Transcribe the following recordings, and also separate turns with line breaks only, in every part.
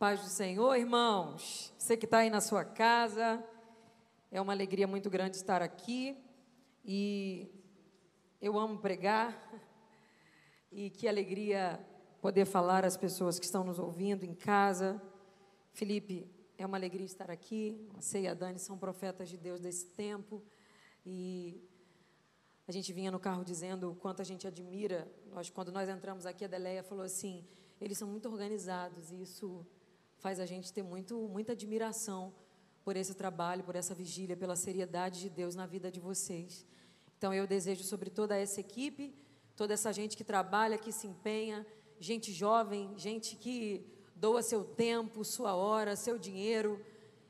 Paz do Senhor, irmãos. Você que está aí na sua casa, é uma alegria muito grande estar aqui e eu amo pregar e que alegria poder falar às pessoas que estão nos ouvindo em casa. Felipe, é uma alegria estar aqui. Você e a Dani são profetas de Deus desse tempo e a gente vinha no carro dizendo o quanto a gente admira. Nós, quando nós entramos aqui, a Deleia falou assim: eles são muito organizados e isso faz a gente ter muito, muita admiração por esse trabalho, por essa vigília, pela seriedade de Deus na vida de vocês. Então eu desejo sobre toda essa equipe, toda essa gente que trabalha, que se empenha, gente jovem, gente que doa seu tempo, sua hora, seu dinheiro.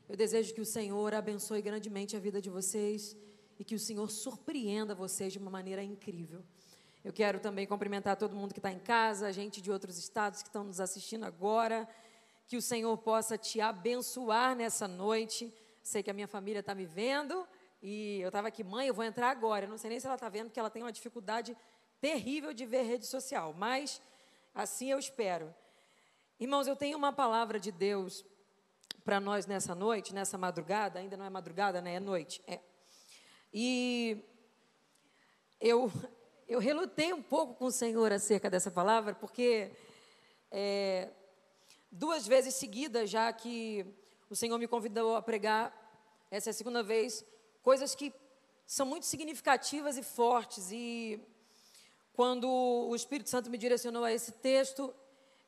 Eu desejo que o Senhor abençoe grandemente a vida de vocês e que o Senhor surpreenda vocês de uma maneira incrível. Eu quero também cumprimentar todo mundo que está em casa, gente de outros estados que estão nos assistindo agora. Que o Senhor possa te abençoar nessa noite. Sei que a minha família está me vendo e eu estava aqui, mãe, eu vou entrar agora. Eu não sei nem se ela está vendo, porque ela tem uma dificuldade terrível de ver rede social, mas assim eu espero. Irmãos, eu tenho uma palavra de Deus para nós nessa noite, nessa madrugada, ainda não é madrugada, né? É noite. É. E eu, eu relutei um pouco com o Senhor acerca dessa palavra, porque é, duas vezes seguidas já que o Senhor me convidou a pregar, essa é a segunda vez, coisas que são muito significativas e fortes. E quando o Espírito Santo me direcionou a esse texto,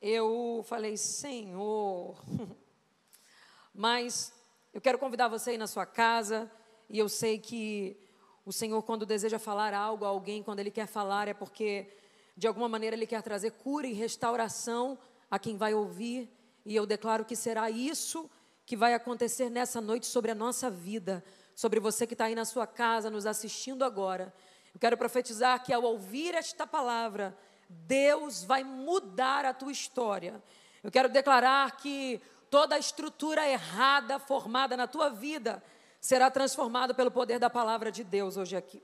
eu falei, Senhor. Mas eu quero convidar você aí na sua casa, e eu sei que o Senhor, quando deseja falar algo a alguém, quando Ele quer falar, é porque de alguma maneira Ele quer trazer cura e restauração a quem vai ouvir, e eu declaro que será isso que vai acontecer nessa noite sobre a nossa vida, sobre você que está aí na sua casa, nos assistindo agora. Eu quero profetizar que ao ouvir esta palavra, Deus vai mudar a tua história. Eu quero declarar que toda a estrutura errada formada na tua vida será transformada pelo poder da palavra de Deus hoje aqui.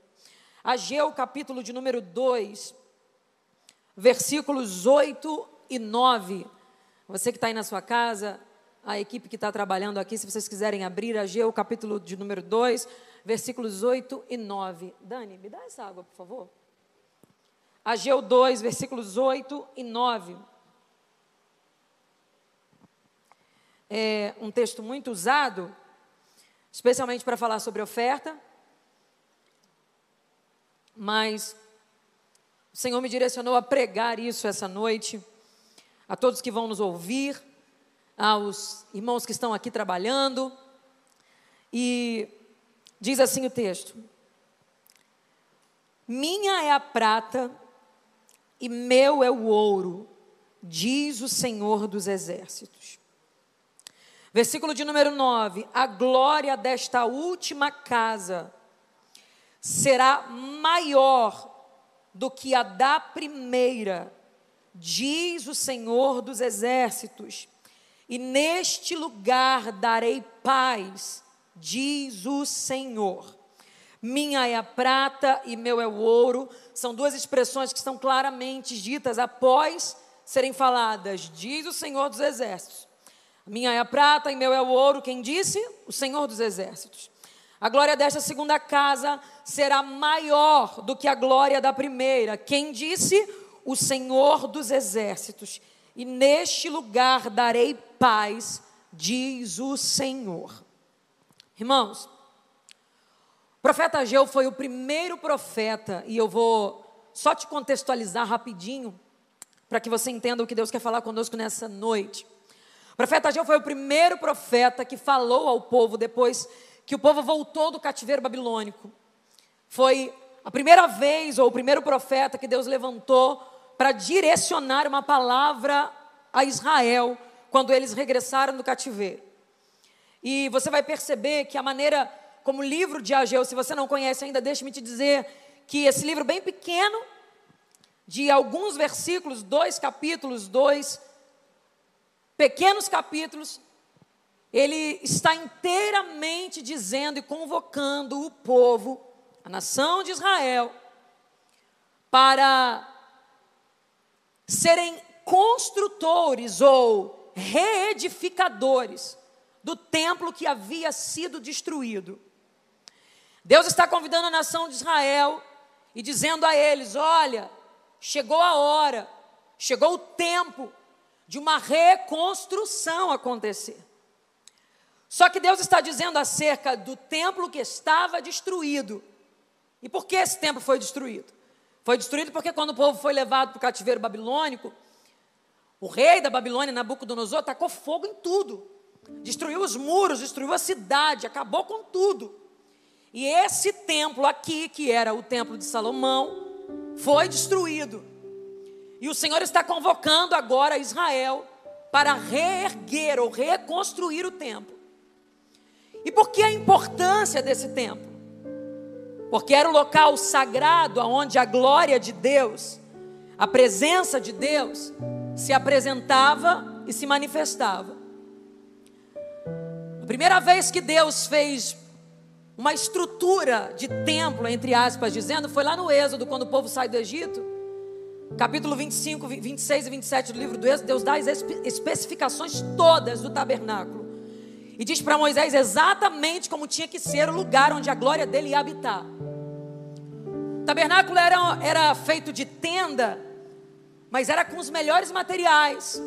Ageu, capítulo de número 2, versículos 8 e 9. Você que está aí na sua casa, a equipe que está trabalhando aqui, se vocês quiserem abrir Ageu, capítulo de número 2, versículos 8 e 9. Dani, me dá essa água, por favor. Ageu 2, versículos 8 e 9. É um texto muito usado, especialmente para falar sobre oferta, mas o Senhor me direcionou a pregar isso essa noite a todos que vão nos ouvir, aos irmãos que estão aqui trabalhando. E diz assim o texto: Minha é a prata e meu é o ouro, diz o Senhor dos exércitos. Versículo de número 9: A glória desta última casa será maior do que a da primeira diz o Senhor dos exércitos, e neste lugar darei paz, diz o Senhor. Minha é a prata e meu é o ouro, são duas expressões que estão claramente ditas após serem faladas, diz o Senhor dos exércitos. Minha é a prata e meu é o ouro, quem disse? O Senhor dos exércitos. A glória desta segunda casa será maior do que a glória da primeira. Quem disse? O Senhor dos exércitos, e neste lugar darei paz, diz o Senhor. Irmãos, o profeta Ageu foi o primeiro profeta, e eu vou só te contextualizar rapidinho, para que você entenda o que Deus quer falar conosco nessa noite. O profeta Ageu foi o primeiro profeta que falou ao povo depois que o povo voltou do cativeiro babilônico. Foi a primeira vez, ou o primeiro profeta que Deus levantou para direcionar uma palavra a Israel quando eles regressaram do cativeiro. E você vai perceber que a maneira como o livro de Ageu, se você não conhece ainda, deixe-me te dizer que esse livro bem pequeno, de alguns versículos, dois capítulos, dois pequenos capítulos, ele está inteiramente dizendo e convocando o povo, a nação de Israel, para serem construtores ou reedificadores do templo que havia sido destruído. Deus está convidando a nação de Israel e dizendo a eles: olha, chegou a hora, chegou o tempo de uma reconstrução acontecer. Só que Deus está dizendo acerca do templo que estava destruído. E por que esse templo foi destruído? Foi destruído porque quando o povo foi levado para o cativeiro babilônico, o rei da Babilônia, Nabucodonosor, tacou fogo em tudo. Destruiu os muros, destruiu a cidade, acabou com tudo. E esse templo aqui, que era o templo de Salomão, foi destruído. E o Senhor está convocando agora Israel para reerguer ou reconstruir o templo. E por que a importância desse templo? Porque era o local sagrado onde a glória de Deus, a presença de Deus, se apresentava e se manifestava. A primeira vez que Deus fez uma estrutura de templo, entre aspas, dizendo, foi lá no Êxodo, quando o povo sai do Egito, capítulo 25, 26 e 27 do livro do Êxodo, Deus dá as especificações todas do tabernáculo. E diz para Moisés exatamente como tinha que ser o lugar onde a glória dele ia habitar. Tabernáculo era, era feito de tenda, mas era com os melhores materiais,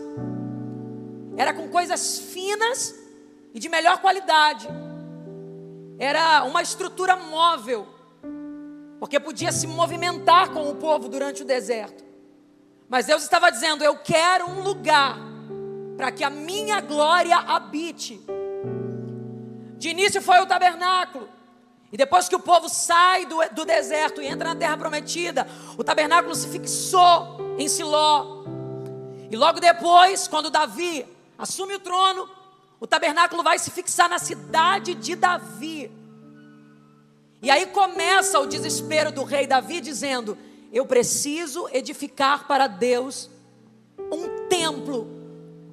era com coisas finas e de melhor qualidade era uma estrutura móvel, porque podia se movimentar com o povo durante o deserto. Mas Deus estava dizendo: Eu quero um lugar para que a minha glória habite. De início foi o tabernáculo. E depois que o povo sai do, do deserto e entra na terra prometida, o tabernáculo se fixou em Siló. E logo depois, quando Davi assume o trono, o tabernáculo vai se fixar na cidade de Davi. E aí começa o desespero do rei Davi dizendo: Eu preciso edificar para Deus um templo,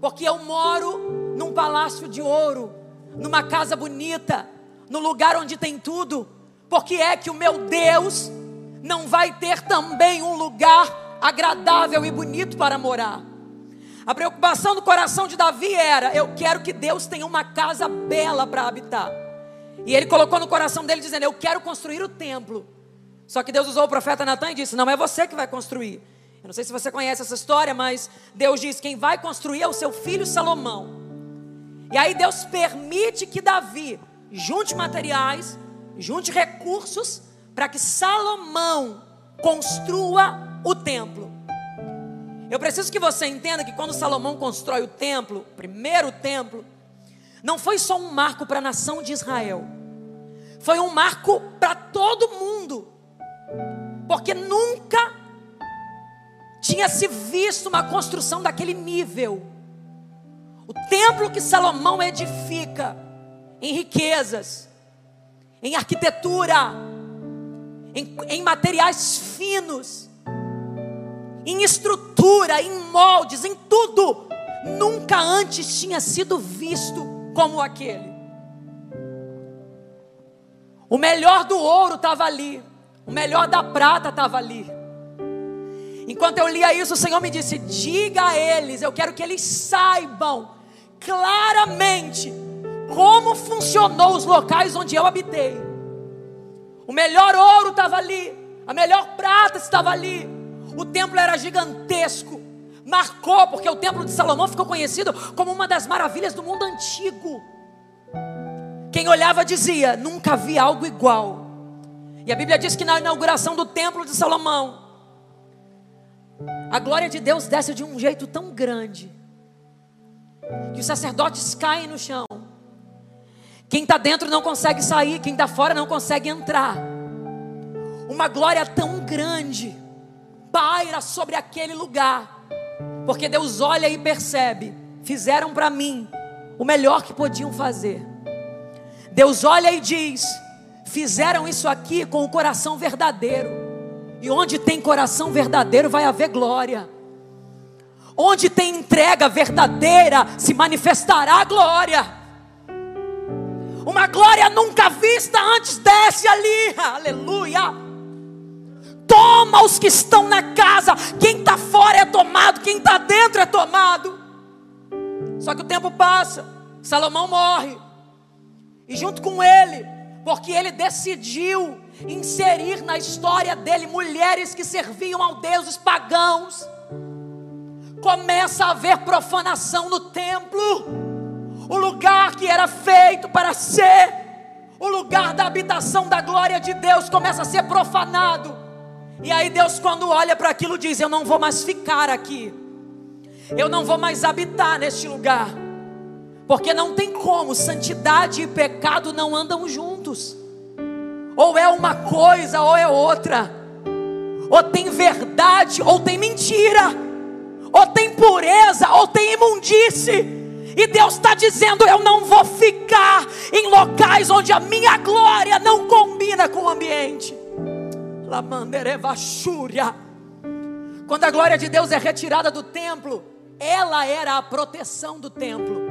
porque eu moro num palácio de ouro, numa casa bonita, no lugar onde tem tudo. Porque é que o meu Deus não vai ter também um lugar agradável e bonito para morar? A preocupação do coração de Davi era: eu quero que Deus tenha uma casa bela para habitar. E ele colocou no coração dele dizendo: Eu quero construir o templo. Só que Deus usou o profeta Natan e disse: Não é você que vai construir. Eu não sei se você conhece essa história, mas Deus diz: Quem vai construir é o seu filho Salomão. E aí Deus permite que Davi junte materiais, junte recursos, para que Salomão construa o templo. Eu preciso que você entenda que quando Salomão constrói o templo, o primeiro templo, não foi só um marco para a nação de Israel, foi um marco para todo mundo, porque nunca tinha se visto uma construção daquele nível. O templo que Salomão edifica em riquezas, em arquitetura, em, em materiais finos, em estrutura, em moldes, em tudo. Nunca antes tinha sido visto como aquele. O melhor do ouro estava ali, o melhor da prata estava ali. Enquanto eu lia isso, o Senhor me disse: Diga a eles, eu quero que eles saibam claramente como funcionou os locais onde eu habitei. O melhor ouro estava ali, a melhor prata estava ali, o templo era gigantesco, marcou, porque o templo de Salomão ficou conhecido como uma das maravilhas do mundo antigo. Quem olhava dizia: nunca vi algo igual. E a Bíblia diz que na inauguração do templo de Salomão, a glória de Deus desce de um jeito tão grande, que os sacerdotes caem no chão. Quem está dentro não consegue sair, quem está fora não consegue entrar. Uma glória tão grande paira sobre aquele lugar, porque Deus olha e percebe: fizeram para mim o melhor que podiam fazer. Deus olha e diz: fizeram isso aqui com o coração verdadeiro. E onde tem coração verdadeiro vai haver glória. Onde tem entrega verdadeira se manifestará a glória. Uma glória nunca vista antes desce ali. Aleluia toma os que estão na casa. Quem está fora é tomado, quem está dentro é tomado. Só que o tempo passa, Salomão morre, e junto com ele, porque ele decidiu inserir na história dele mulheres que serviam ao deuses pagãos, começa a haver profanação no templo, o lugar que era feito para ser o lugar da habitação da glória de Deus começa a ser profanado. E aí Deus, quando olha para aquilo, diz: Eu não vou mais ficar aqui, eu não vou mais habitar neste lugar, porque não tem como, santidade e pecado não andam juntos, ou é uma coisa ou é outra, ou tem verdade ou tem mentira, ou tem pureza ou tem imundície. E Deus está dizendo: Eu não vou ficar em locais onde a minha glória não combina com o ambiente. Quando a glória de Deus é retirada do templo, ela era a proteção do templo.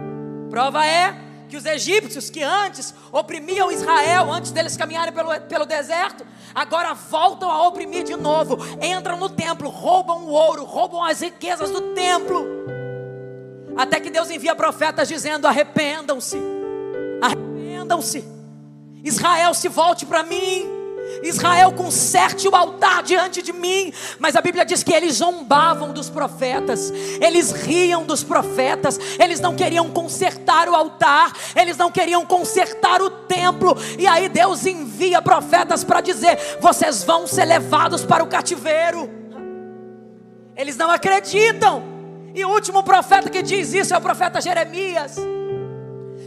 Prova é que os egípcios que antes oprimiam Israel, antes deles caminharem pelo, pelo deserto, agora voltam a oprimir de novo, entram no templo, roubam o ouro, roubam as riquezas do templo. Até que Deus envia profetas dizendo: arrependam-se, arrependam-se. Israel se volte para mim. Israel conserte o altar diante de mim, mas a Bíblia diz que eles zombavam dos profetas, eles riam dos profetas, eles não queriam consertar o altar, eles não queriam consertar o templo, e aí Deus envia profetas para dizer: vocês vão ser levados para o cativeiro. Eles não acreditam. E o último profeta que diz isso é o profeta Jeremias.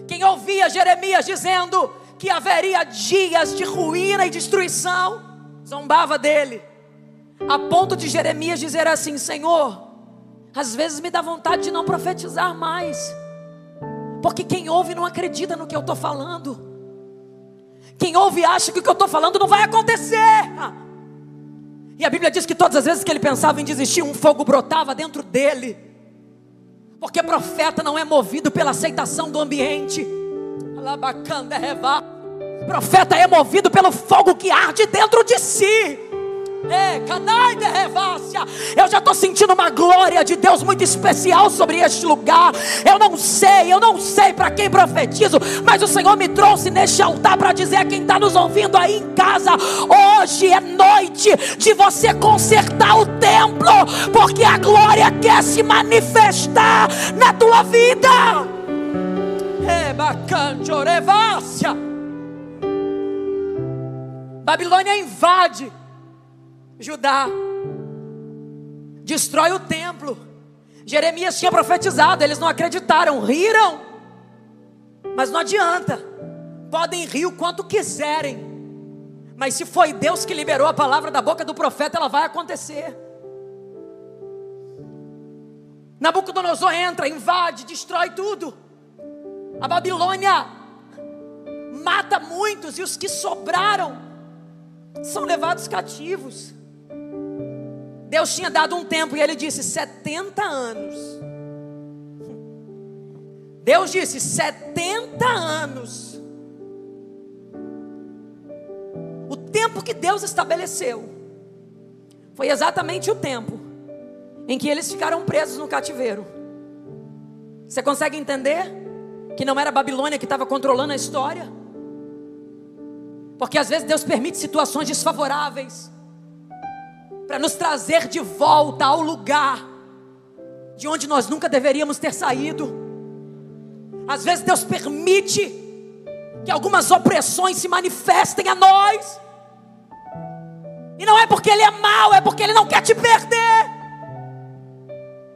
Quem ouvia Jeremias dizendo que haveria dias de ruína e destruição, zombava dele, a ponto de Jeremias dizer assim: Senhor, às vezes me dá vontade de não profetizar mais, porque quem ouve não acredita no que eu estou falando. Quem ouve acha que o que eu estou falando não vai acontecer. E a Bíblia diz que todas as vezes que ele pensava em desistir, um fogo brotava dentro dele. Porque profeta não é movido pela aceitação do ambiente. Profeta é movido pelo fogo que arde dentro de si. Eu já estou sentindo uma glória de Deus muito especial sobre este lugar. Eu não sei, eu não sei para quem profetizo, mas o Senhor me trouxe neste altar para dizer a quem está nos ouvindo aí em casa: hoje é noite de você consertar o templo, porque a glória quer se manifestar na tua vida. Babilônia invade Judá, destrói o templo. Jeremias tinha profetizado, eles não acreditaram, riram, mas não adianta, podem rir o quanto quiserem, mas se foi Deus que liberou a palavra da boca do profeta, ela vai acontecer. Nabucodonosor entra, invade, destrói tudo. A Babilônia mata muitos e os que sobraram são levados cativos. Deus tinha dado um tempo e ele disse: 70 anos. Deus disse: 70 anos. O tempo que Deus estabeleceu foi exatamente o tempo em que eles ficaram presos no cativeiro. Você consegue entender que não era a Babilônia que estava controlando a história? Porque às vezes Deus permite situações desfavoráveis para nos trazer de volta ao lugar de onde nós nunca deveríamos ter saído. Às vezes Deus permite que algumas opressões se manifestem a nós. E não é porque Ele é mau, é porque Ele não quer te perder.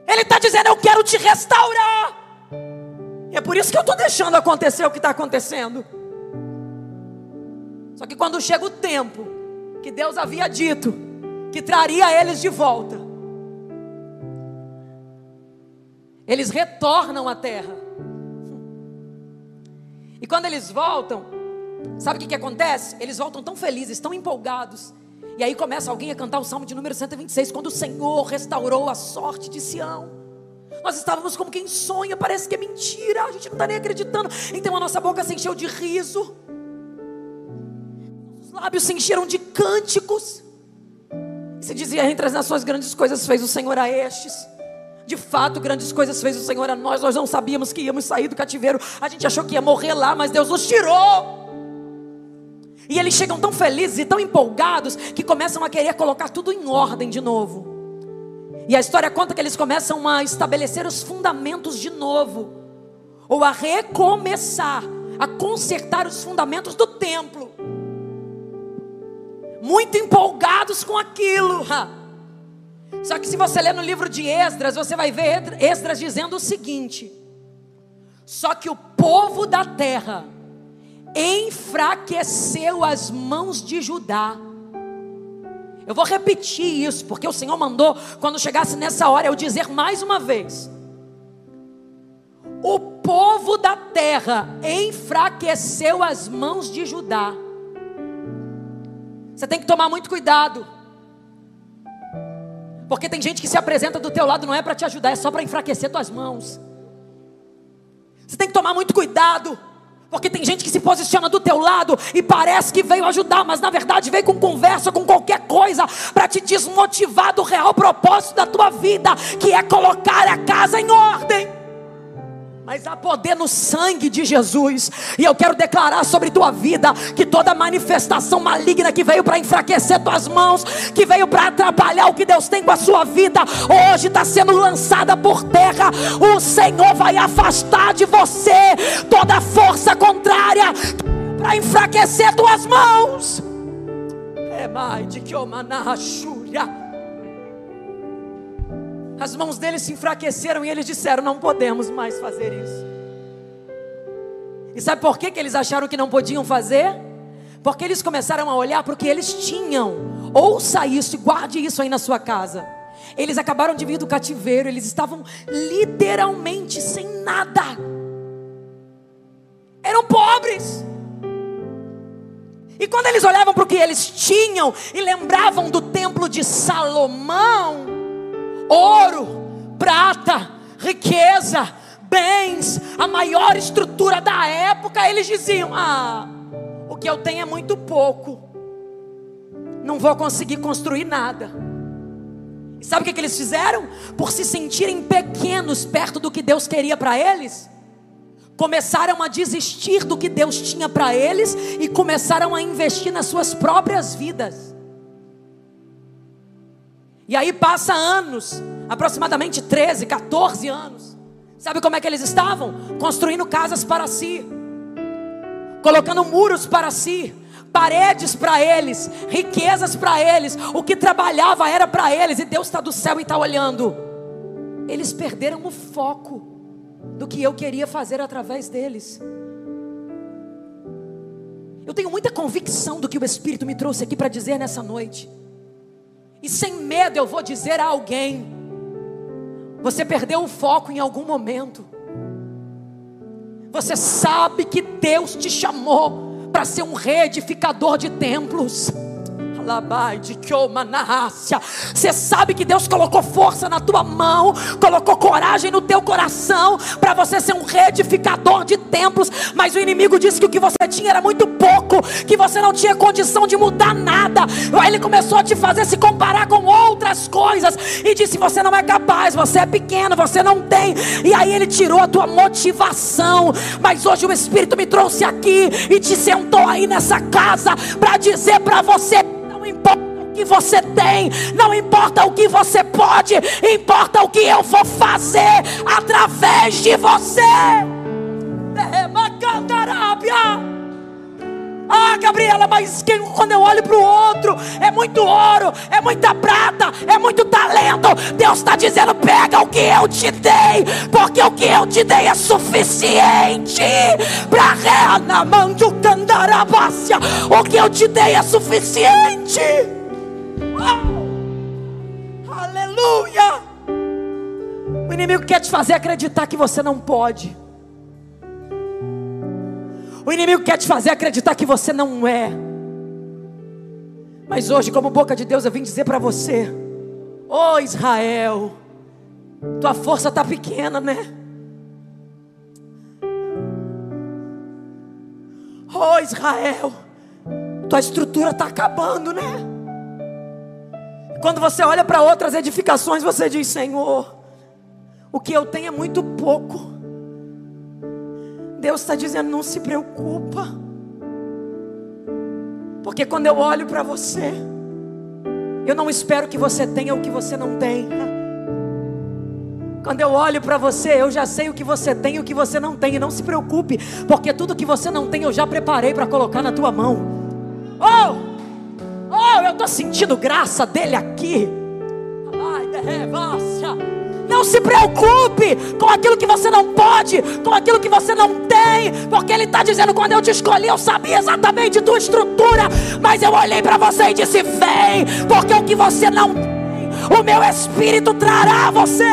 Ele está dizendo: Eu quero te restaurar. E é por isso que eu estou deixando acontecer o que está acontecendo. Só que quando chega o tempo que Deus havia dito, que traria eles de volta. Eles retornam à terra. E quando eles voltam, sabe o que, que acontece? Eles voltam tão felizes, tão empolgados. E aí começa alguém a cantar o salmo de número 126, quando o Senhor restaurou a sorte de Sião. Nós estávamos como quem sonha, parece que é mentira, a gente não está nem acreditando. Então a nossa boca se encheu de riso, os lábios se encheram de cânticos. Se dizia entre as nações grandes coisas fez o Senhor a estes. De fato, grandes coisas fez o Senhor a nós. Nós não sabíamos que íamos sair do cativeiro. A gente achou que ia morrer lá, mas Deus nos tirou. E eles chegam tão felizes e tão empolgados que começam a querer colocar tudo em ordem de novo. E a história conta que eles começam a estabelecer os fundamentos de novo, ou a recomeçar, a consertar os fundamentos do templo. Muito empolgados com aquilo. Só que se você ler no livro de Esdras, você vai ver Esdras dizendo o seguinte: Só que o povo da terra enfraqueceu as mãos de Judá. Eu vou repetir isso, porque o Senhor mandou, quando chegasse nessa hora, eu dizer mais uma vez: O povo da terra enfraqueceu as mãos de Judá. Você tem que tomar muito cuidado. Porque tem gente que se apresenta do teu lado não é para te ajudar, é só para enfraquecer tuas mãos. Você tem que tomar muito cuidado. Porque tem gente que se posiciona do teu lado e parece que veio ajudar, mas na verdade veio com conversa, com qualquer coisa, para te desmotivar do real propósito da tua vida, que é colocar a casa em ordem. Mas há poder no sangue de Jesus. E eu quero declarar sobre tua vida que toda manifestação maligna que veio para enfraquecer tuas mãos, que veio para atrapalhar o que Deus tem com a sua vida, hoje está sendo lançada por terra. O Senhor vai afastar de você toda força contrária para enfraquecer tuas mãos. É mais de que o manachúria. As mãos deles se enfraqueceram e eles disseram: Não podemos mais fazer isso. E sabe por que, que eles acharam que não podiam fazer? Porque eles começaram a olhar para o que eles tinham. Ouça isso e guarde isso aí na sua casa. Eles acabaram de vir do cativeiro, eles estavam literalmente sem nada. Eram pobres. E quando eles olhavam para o que eles tinham e lembravam do templo de Salomão, ouro, prata, riqueza, bens, a maior estrutura da época, eles diziam: Ah, o que eu tenho é muito pouco, não vou conseguir construir nada. E sabe o que, que eles fizeram? Por se sentirem pequenos perto do que Deus queria para eles, começaram a desistir do que Deus tinha para eles e começaram a investir nas suas próprias vidas. E aí passa anos, aproximadamente 13, 14 anos. Sabe como é que eles estavam? Construindo casas para si, colocando muros para si, paredes para eles, riquezas para eles. O que trabalhava era para eles, e Deus está do céu e está olhando. Eles perderam o foco do que eu queria fazer através deles. Eu tenho muita convicção do que o Espírito me trouxe aqui para dizer nessa noite. E sem medo eu vou dizer a alguém: você perdeu o foco em algum momento. Você sabe que Deus te chamou para ser um reedificador de templos. Você sabe que Deus colocou força na tua mão, colocou coragem no teu coração para você ser um reedificador de templos, mas o inimigo disse que o que você tinha era muito pouco, que você não tinha condição de mudar nada. Aí ele começou a te fazer se comparar com outras coisas e disse: Você não é capaz, você é pequeno, você não tem. E aí ele tirou a tua motivação. Mas hoje o Espírito me trouxe aqui e te sentou aí nessa casa para dizer para você que você tem, não importa o que você pode, importa o que eu vou fazer através de você. Ah, Gabriela, mas quando eu olho para o outro, é muito ouro, é muita prata, é muito talento. Deus está dizendo: pega o que eu te dei, porque o que eu te dei é suficiente para Reanamandu Candarabácia. O que eu te dei é suficiente. Oh, aleluia. O inimigo quer te fazer acreditar que você não pode. O inimigo quer te fazer acreditar que você não é. Mas hoje, como boca de Deus, eu vim dizer para você: Ô oh, Israel, tua força está pequena, né? Ô oh, Israel, tua estrutura está acabando, né? Quando você olha para outras edificações, você diz: Senhor,
o que eu tenho é muito pouco. Deus está dizendo: não se preocupa, porque quando eu olho para você, eu não espero que você tenha o que você não tem. Quando eu olho para você, eu já sei o que você tem e o que você não tem. E não se preocupe, porque tudo que você não tem eu já preparei para colocar na tua mão. Oh! Oh, eu estou sentindo graça dele aqui. Não se preocupe com aquilo que você não pode, com aquilo que você não tem, porque Ele está dizendo: quando eu te escolhi, eu sabia exatamente tua estrutura, mas eu olhei para você e disse: vem, porque o que você não tem, o meu Espírito trará a você.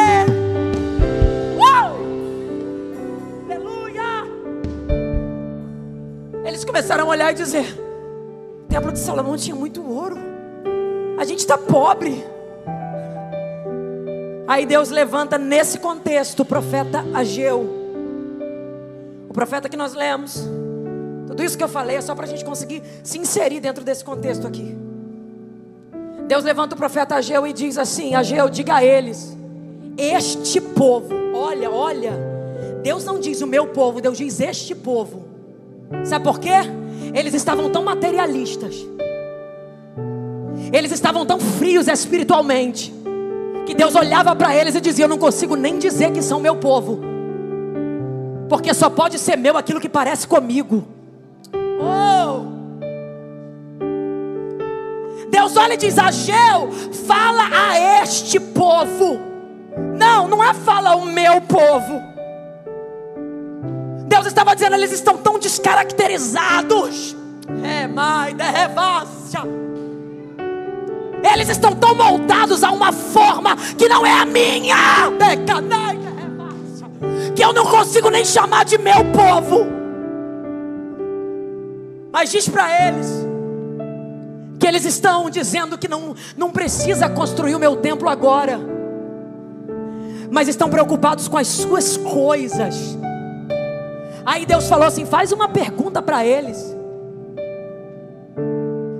Eles começaram a olhar e dizer: templo de Salomão tinha muito ouro, a gente está pobre. Aí Deus levanta nesse contexto o profeta Ageu, o profeta que nós lemos. Tudo isso que eu falei é só para a gente conseguir se inserir dentro desse contexto aqui. Deus levanta o profeta Ageu e diz assim: Ageu, diga a eles, este povo, olha, olha, Deus não diz o meu povo, Deus diz este povo. Sabe por quê? Eles estavam tão materialistas, eles estavam tão frios espiritualmente, que Deus olhava para eles e dizia: Eu não consigo nem dizer que são meu povo, porque só pode ser meu aquilo que parece comigo. Oh! Deus olha e diz: Ageu, fala a este povo. Não, não é fala o meu povo. Deus estava dizendo, eles estão tão descaracterizados. É, mãe, de revassa. Eles estão tão moldados a uma forma que não é a minha. Que eu não consigo nem chamar de meu povo. Mas diz para eles que eles estão dizendo que não, não precisa construir o meu templo agora, mas estão preocupados com as suas coisas. Aí Deus falou assim: faz uma pergunta para eles.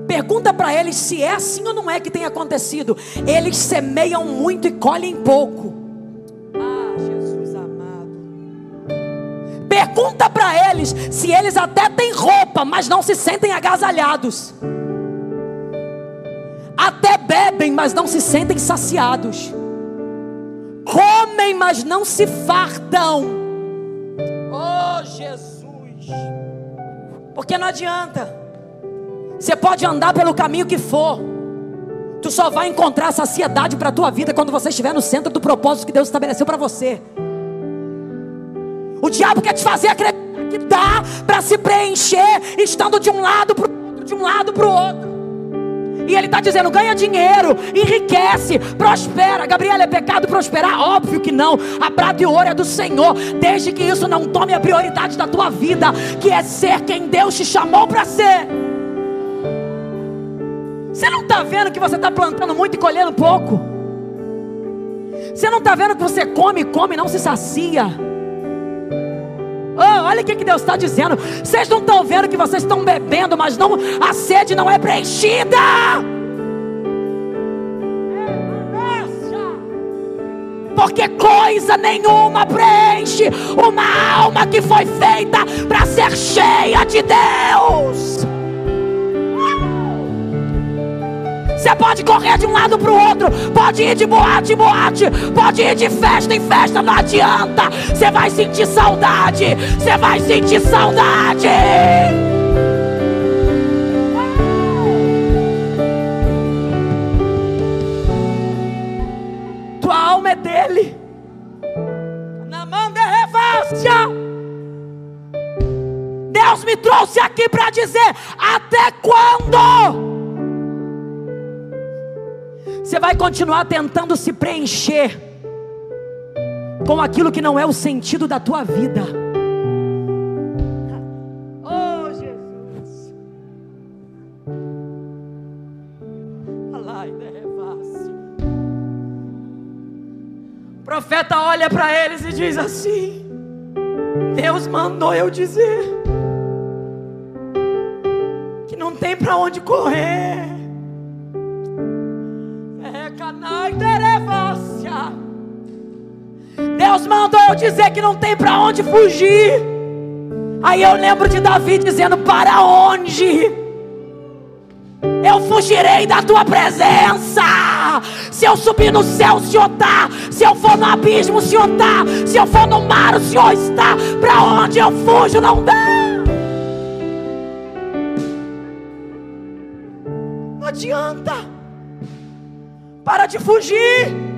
Pergunta para eles se é assim ou não é que tem acontecido. Eles semeiam muito e colhem pouco. Ah, Jesus amado. Pergunta para eles se eles até têm roupa, mas não se sentem agasalhados. Até bebem, mas não se sentem saciados. Comem, mas não se fartam Jesus. Porque não adianta. Você pode andar pelo caminho que for. Tu só vai encontrar saciedade para a tua vida quando você estiver no centro do propósito que Deus estabeleceu para você. O diabo quer te fazer acreditar que dá para se preencher estando de um lado para o outro, de um lado para o outro. E ele está dizendo: ganha dinheiro, enriquece, prospera. Gabriela, é pecado prosperar? Óbvio que não. A prata e ouro é do Senhor, desde que isso não tome a prioridade da tua vida, que é ser quem Deus te chamou para ser. Você não está vendo que você está plantando muito e colhendo pouco? Você não está vendo que você come, come não se sacia? Olha o que, que Deus está dizendo. Vocês não estão vendo que vocês estão bebendo, mas não a sede não é preenchida. Porque coisa nenhuma preenche uma alma que foi feita para ser cheia de Deus. Você pode correr de um lado para o outro, pode ir de boate em boate, pode ir de festa em festa, não adianta. Você vai sentir saudade, você vai sentir saudade. Tua alma é dele. Na mão de revástia. Deus me trouxe aqui para dizer: até quando? Você vai continuar tentando se preencher com aquilo que não é o sentido da tua vida. Oh, Jesus. O profeta olha para eles e diz assim: Deus mandou eu dizer que não tem para onde correr. Deus mandou eu dizer que não tem para onde fugir. Aí eu lembro de Davi dizendo: Para onde? Eu fugirei da tua presença. Se eu subir no céu, o Senhor está. Se eu for no abismo, o Senhor está. Se eu for no mar, o Senhor está. Para onde eu fujo, não dá. Não adianta. Para de fugir.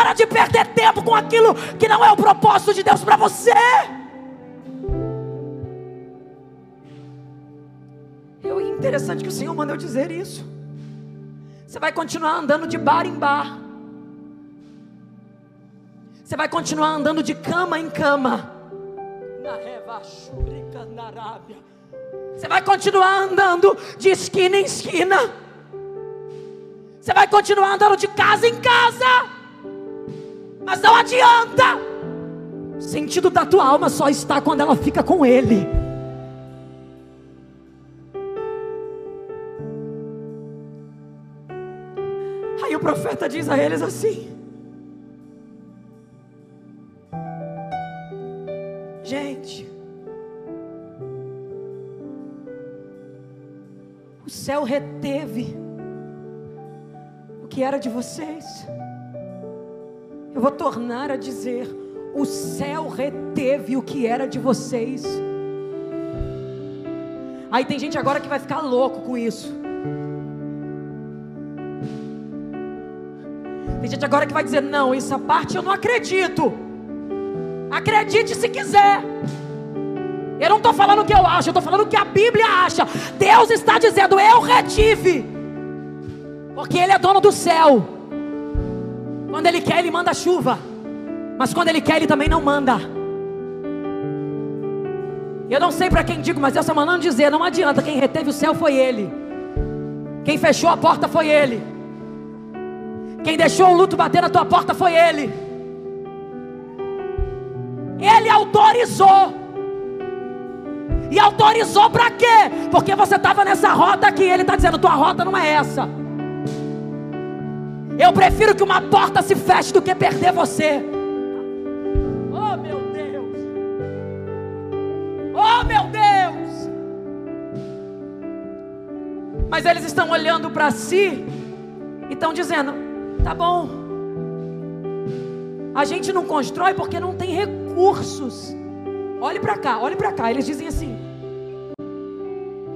Para de perder tempo com aquilo que não é o propósito de Deus para você. Eu interessante que o Senhor mandou dizer isso. Você vai continuar andando de bar em bar. Você vai continuar andando de cama em cama. Você vai continuar andando de esquina em esquina. Você vai continuar andando de casa em casa. Mas não adianta. O sentido da tua alma só está quando ela fica com Ele. Aí o profeta diz a eles assim: Gente, o céu reteve o que era de vocês. Eu vou tornar a dizer: o céu reteve o que era de vocês. Aí tem gente agora que vai ficar louco com isso. Tem gente agora que vai dizer: não, essa parte eu não acredito. Acredite se quiser. Eu não estou falando o que eu acho, eu estou falando o que a Bíblia acha. Deus está dizendo: eu retive. Porque Ele é dono do céu. Quando Ele quer, Ele manda chuva. Mas quando Ele quer, Ele também não manda. Eu não sei para quem digo, mas Deus está mandando dizer: não adianta, quem reteve o céu foi Ele. Quem fechou a porta foi Ele. Quem deixou o luto bater na tua porta foi Ele. Ele autorizou. E autorizou para quê? Porque você estava nessa rota aqui. Ele está dizendo: tua rota não é essa. Eu prefiro que uma porta se feche do que perder você. Oh meu Deus! Oh meu Deus! Mas eles estão olhando para si e estão dizendo: tá bom. A gente não constrói porque não tem recursos. Olhe para cá, olhe para cá. Eles dizem assim: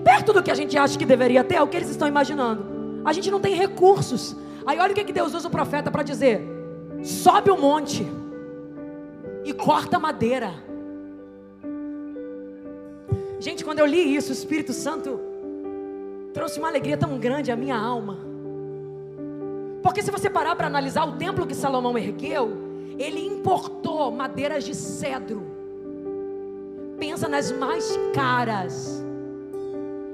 perto do que a gente acha que deveria ter, é o que eles estão imaginando. A gente não tem recursos. Aí olha o que Deus usa o profeta para dizer: sobe o monte e corta madeira. Gente, quando eu li isso, o Espírito Santo trouxe uma alegria tão grande à minha alma. Porque se você parar para analisar o templo que Salomão ergueu, ele importou madeiras de cedro. Pensa nas mais caras.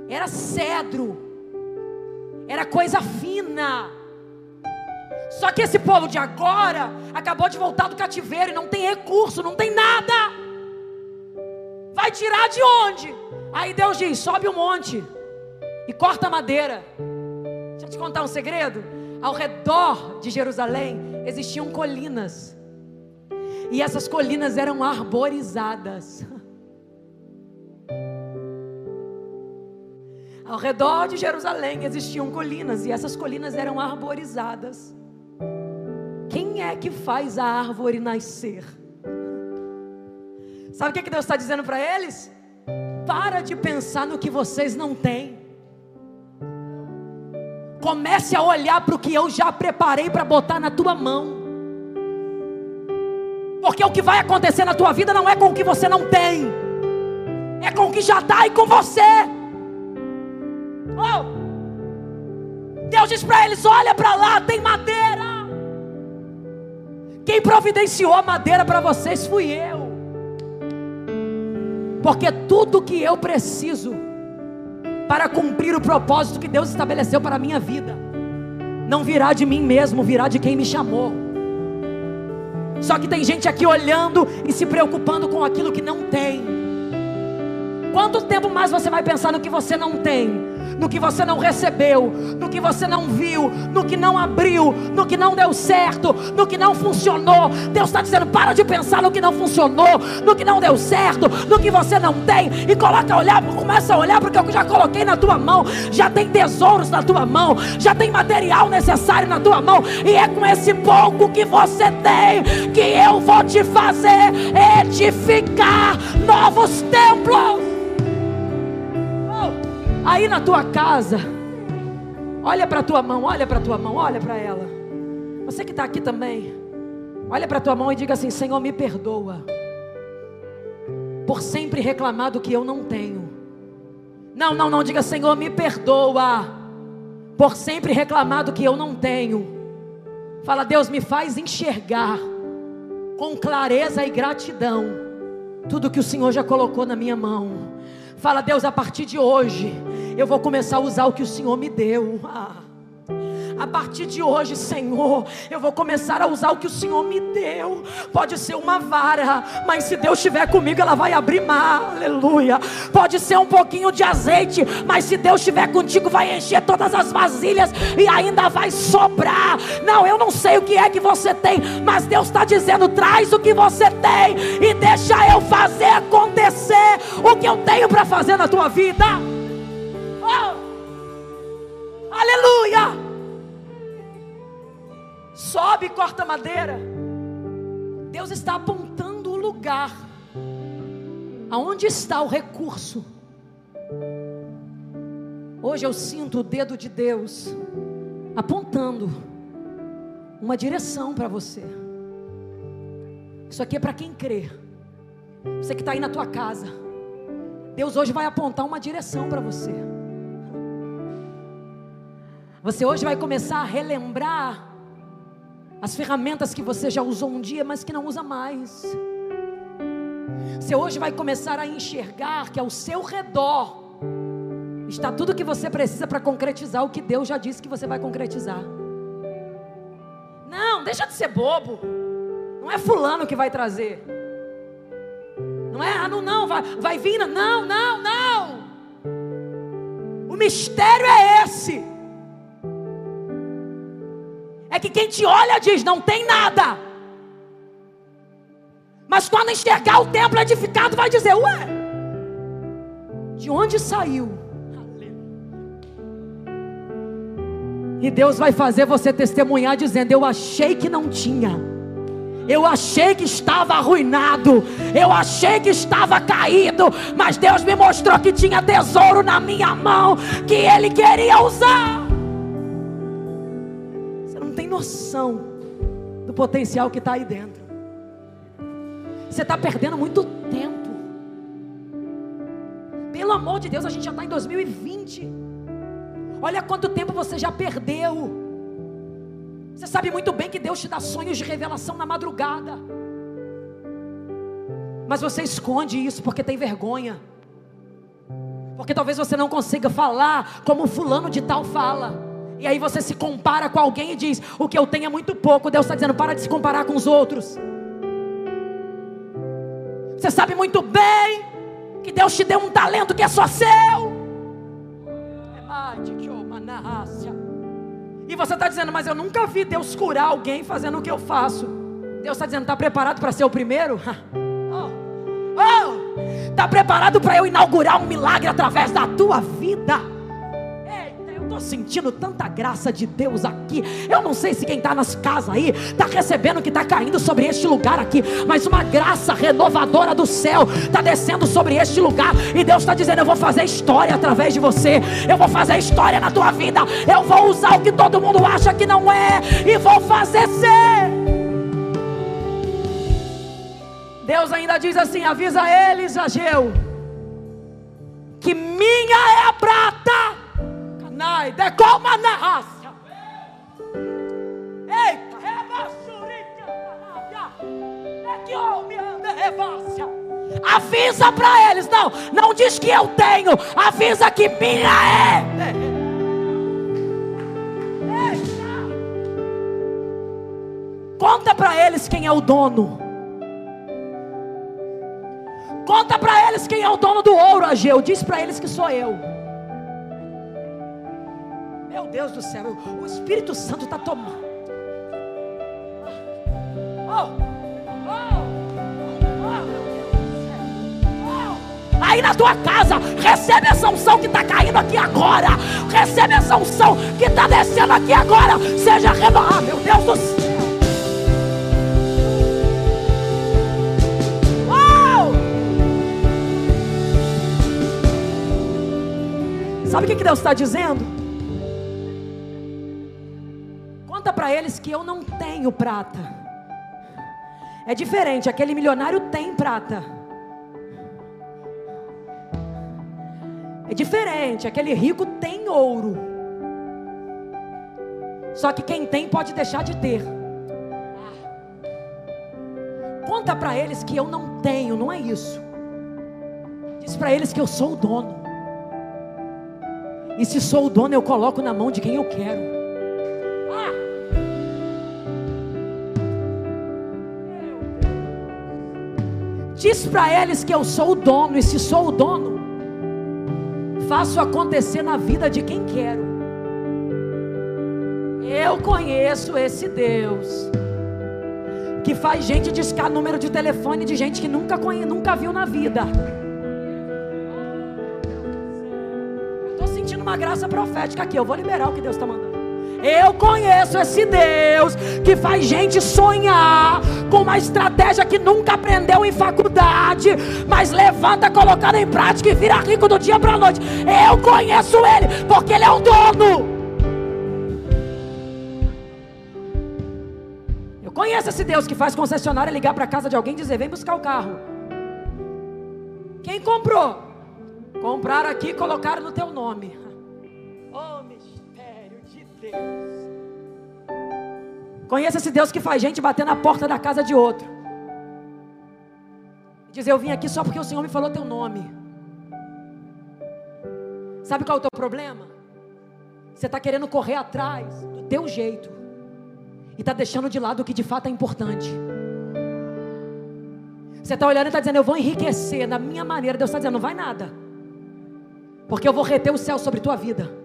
Era cedro. Era coisa fina. Só que esse povo de agora acabou de voltar do cativeiro e não tem recurso, não tem nada. Vai tirar de onde? Aí Deus diz: sobe o um monte e corta a madeira. Deixa eu te contar um segredo. Ao redor de Jerusalém existiam colinas. E essas colinas eram arborizadas. Ao redor de Jerusalém existiam colinas e essas colinas eram arborizadas. Quem é que faz a árvore nascer? Sabe o que, que Deus está dizendo para eles? Para de pensar no que vocês não têm. Comece a olhar para o que eu já preparei para botar na tua mão. Porque o que vai acontecer na tua vida não é com o que você não tem, é com o que já está aí com você. Oh! Deus diz para eles: olha para lá, tem madeira. Quem providenciou a madeira para vocês fui eu. Porque tudo que eu preciso para cumprir o propósito que Deus estabeleceu para a minha vida, não virá de mim mesmo, virá de quem me chamou. Só que tem gente aqui olhando e se preocupando com aquilo que não tem. Quanto tempo mais você vai pensar no que você não tem? No que você não recebeu, no que você não viu, no que não abriu, no que não deu certo, no que não funcionou. Deus está dizendo: para de pensar no que não funcionou, no que não deu certo, no que você não tem, e coloca a olhar, começa a olhar porque eu já coloquei na tua mão, já tem tesouros na tua mão, já tem material necessário na tua mão, e é com esse pouco que você tem que eu vou te fazer edificar novos templos. Aí na tua casa, olha para a tua mão, olha para a tua mão, olha para ela. Você que está aqui também, olha para a tua mão e diga assim: Senhor, me perdoa por sempre reclamar do que eu não tenho. Não, não, não, diga Senhor, me perdoa por sempre reclamar do que eu não tenho. Fala, Deus, me faz enxergar com clareza e gratidão tudo que o Senhor já colocou na minha mão. Fala, Deus, a partir de hoje eu vou começar a usar o que o Senhor me deu. Ah. A partir de hoje, Senhor, eu vou começar a usar o que o Senhor me deu. Pode ser uma vara, mas se Deus estiver comigo, ela vai abrir mar. Aleluia. Pode ser um pouquinho de azeite, mas se Deus estiver contigo, vai encher todas as vasilhas e ainda vai sobrar. Não, eu não sei o que é que você tem, mas Deus está dizendo: traz o que você tem e deixa eu fazer acontecer o que eu tenho para fazer na tua vida. Oh! Aleluia! sobe e corta madeira. Deus está apontando o lugar aonde está o recurso. Hoje eu sinto o dedo de Deus apontando uma direção para você. Isso aqui é para quem crê. Você que está aí na tua casa. Deus hoje vai apontar uma direção para você. Você hoje vai começar a relembrar as ferramentas que você já usou um dia, mas que não usa mais. Você hoje vai começar a enxergar que ao seu redor está tudo que você precisa para concretizar o que Deus já disse que você vai concretizar. Não, deixa de ser bobo. Não é fulano que vai trazer. Não é, ah, não, não, vai, vai vir, não, não, não. O mistério é esse que quem te olha diz: não tem nada. Mas quando enxergar o templo edificado, vai dizer: ué, de onde saiu? E Deus vai fazer você testemunhar dizendo: Eu achei que não tinha. Eu achei que estava arruinado, eu achei que estava caído, mas Deus me mostrou que tinha tesouro na minha mão que Ele queria usar noção do potencial que está aí dentro. Você está perdendo muito tempo. Pelo amor de Deus, a gente já está em 2020. Olha quanto tempo você já perdeu. Você sabe muito bem que Deus te dá sonhos de revelação na madrugada. Mas você esconde isso porque tem vergonha. Porque talvez você não consiga falar como fulano de tal fala. E aí você se compara com alguém e diz: O que eu tenho é muito pouco. Deus está dizendo: Para de se comparar com os outros. Você sabe muito bem que Deus te deu um talento que é só seu. E você está dizendo, mas eu nunca vi Deus curar alguém fazendo o que eu faço. Deus está dizendo, está preparado para ser o primeiro? oh, oh, está preparado para eu inaugurar um milagre através da tua vida? Estou sentindo tanta graça de Deus aqui. Eu não sei se quem está nas casas aí está recebendo o que está caindo sobre este lugar aqui, mas uma graça renovadora do céu está descendo sobre este lugar. E Deus está dizendo: Eu vou fazer história através de você, eu vou fazer história na tua vida, eu vou usar o que todo mundo acha que não é, e vou fazer ser. Deus ainda diz assim: avisa eles, Ageu, que minha é a prata Nai, decoma na raça. Eita, Avisa para eles, não, não diz que eu tenho, avisa que minha é. Conta para eles quem é o dono. Conta para eles quem é o dono do ouro, Ageu. Diz para eles que sou eu. Deus do céu, o Espírito Santo está tomando. Oh, aí na tua casa. Recebe essa unção que está caindo aqui agora. Recebe essa unção que está descendo aqui agora. Seja renovado. Meu Deus do céu. Sabe o que Deus está dizendo? Para eles que eu não tenho prata. É diferente, aquele milionário tem prata. É diferente, aquele rico tem ouro. Só que quem tem pode deixar de ter. Conta para eles que eu não tenho, não é isso. Diz para eles que eu sou o dono. E se sou o dono, eu coloco na mão de quem eu quero. Diz para eles que eu sou o dono, e se sou o dono, faço acontecer na vida de quem quero. Eu conheço esse Deus que faz gente discar número de telefone de gente que nunca nunca viu na vida. Estou sentindo uma graça profética aqui. Eu vou liberar o que Deus está mandando. Eu conheço esse Deus que faz gente sonhar com uma estratégia que nunca aprendeu em faculdade, mas levanta colocando em prática e vira rico do dia para a noite. Eu conheço ele, porque ele é o dono. Eu conheço esse Deus que faz concessionária ligar para casa de alguém e dizer: vem buscar o carro. Quem comprou? Compraram aqui e colocaram no teu nome. Deus. Conheça esse Deus que faz gente bater na porta da casa de outro. Dizer, eu vim aqui só porque o Senhor me falou teu nome. Sabe qual é o teu problema? Você está querendo correr atrás do teu jeito. E está deixando de lado o que de fato é importante. Você está olhando e está dizendo, eu vou enriquecer na minha maneira. Deus está dizendo, não vai nada. Porque eu vou reter o céu sobre tua vida.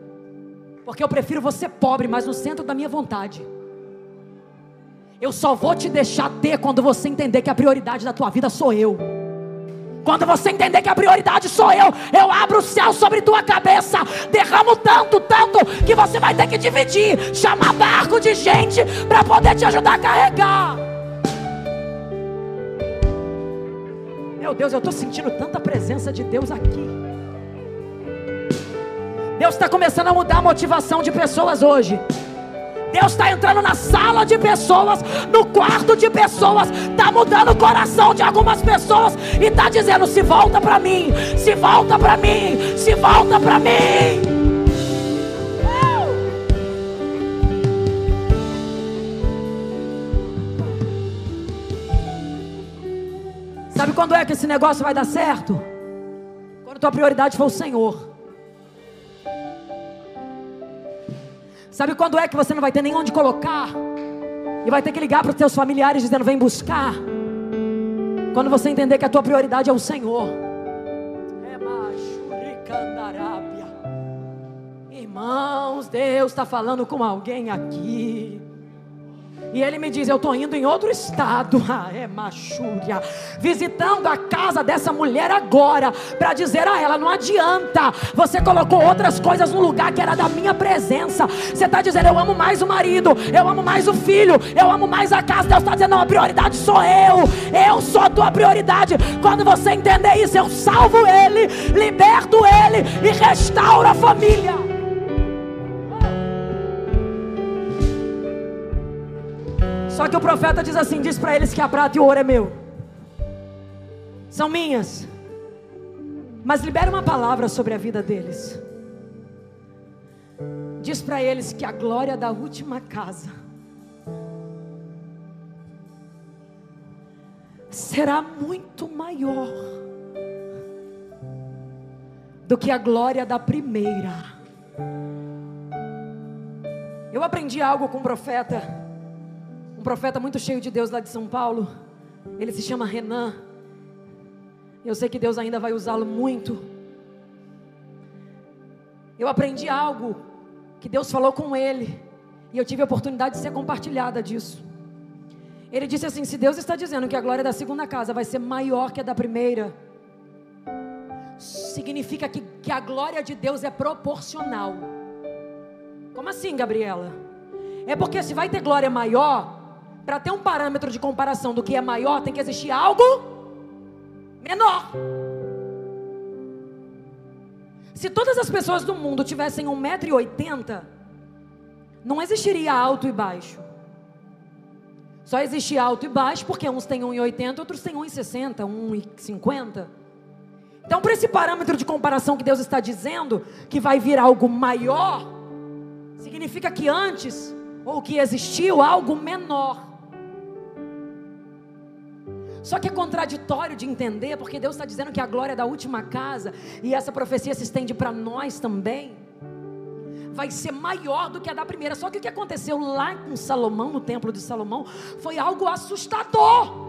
Porque eu prefiro você pobre, mas no centro da minha vontade. Eu só vou te deixar ter quando você entender que a prioridade da tua vida sou eu. Quando você entender que a prioridade sou eu, eu abro o céu sobre tua cabeça, derramo tanto, tanto, que você vai ter que dividir, chamar barco de gente para poder te ajudar a carregar. Meu Deus, eu estou sentindo tanta presença de Deus aqui. Deus está começando a mudar a motivação de pessoas hoje. Deus está entrando na sala de pessoas, no quarto de pessoas, está mudando o coração de algumas pessoas e está dizendo: se volta para mim, se volta para mim, se volta para mim. Sabe quando é que esse negócio vai dar certo? Quando tua prioridade for o Senhor. Sabe quando é que você não vai ter nem onde colocar? E vai ter que ligar para os seus familiares dizendo: vem buscar. Quando você entender que a tua prioridade é o Senhor. Irmãos, Deus está falando com alguém aqui. E ele me diz: Eu estou indo em outro estado. Ah, é machúria. Visitando a casa dessa mulher agora. Para dizer a ela: Não adianta. Você colocou outras coisas no lugar que era da minha presença. Você está dizendo: Eu amo mais o marido. Eu amo mais o filho. Eu amo mais a casa. Deus está dizendo: Não, a prioridade sou eu. Eu sou a tua prioridade. Quando você entender isso, eu salvo ele, liberto ele e restauro a família. Só que o profeta diz assim: diz para eles que a prata e o ouro é meu, são minhas. Mas libera uma palavra sobre a vida deles. Diz para eles que a glória da última casa será muito maior do que a glória da primeira. Eu aprendi algo com o profeta profeta muito cheio de Deus lá de São Paulo. Ele se chama Renan. Eu sei que Deus ainda vai usá-lo muito. Eu aprendi algo que Deus falou com ele, e eu tive a oportunidade de ser compartilhada disso. Ele disse assim: se Deus está dizendo que a glória da segunda casa vai ser maior que a da primeira, significa que, que a glória de Deus é proporcional. Como assim, Gabriela? É porque se vai ter glória maior, para ter um parâmetro de comparação do que é maior, tem que existir algo menor. Se todas as pessoas do mundo tivessem 1,80m, não existiria alto e baixo. Só existe alto e baixo porque uns têm 1,80, outros têm 1,60, 1,50. Então, por esse parâmetro de comparação que Deus está dizendo, que vai vir algo maior, significa que antes, ou que existiu, algo menor. Só que é contraditório de entender, porque Deus está dizendo que a glória da última casa, e essa profecia se estende para nós também vai ser maior do que a da primeira. Só que o que aconteceu lá com Salomão, no templo de Salomão, foi algo assustador.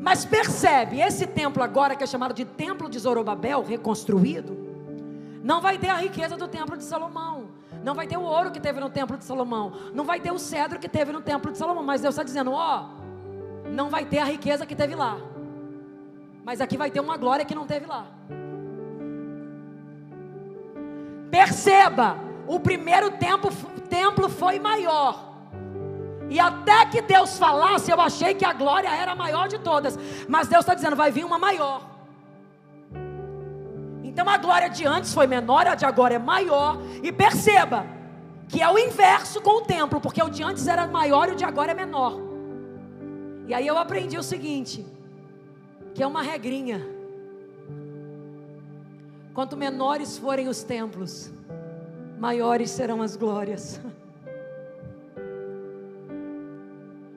Mas percebe, esse templo agora que é chamado de Templo de Zorobabel, reconstruído, não vai ter a riqueza do templo de Salomão. Não vai ter o ouro que teve no templo de Salomão. Não vai ter o cedro que teve no templo de Salomão. Mas Deus está dizendo: ó, não vai ter a riqueza que teve lá. Mas aqui vai ter uma glória que não teve lá. Perceba, o primeiro templo, templo foi maior. E até que Deus falasse, eu achei que a glória era a maior de todas. Mas Deus está dizendo, vai vir uma maior. Então a glória de antes foi menor, a de agora é maior. E perceba que é o inverso com o templo, porque o de antes era maior e o de agora é menor. E aí eu aprendi o seguinte: que é uma regrinha. Quanto menores forem os templos, maiores serão as glórias.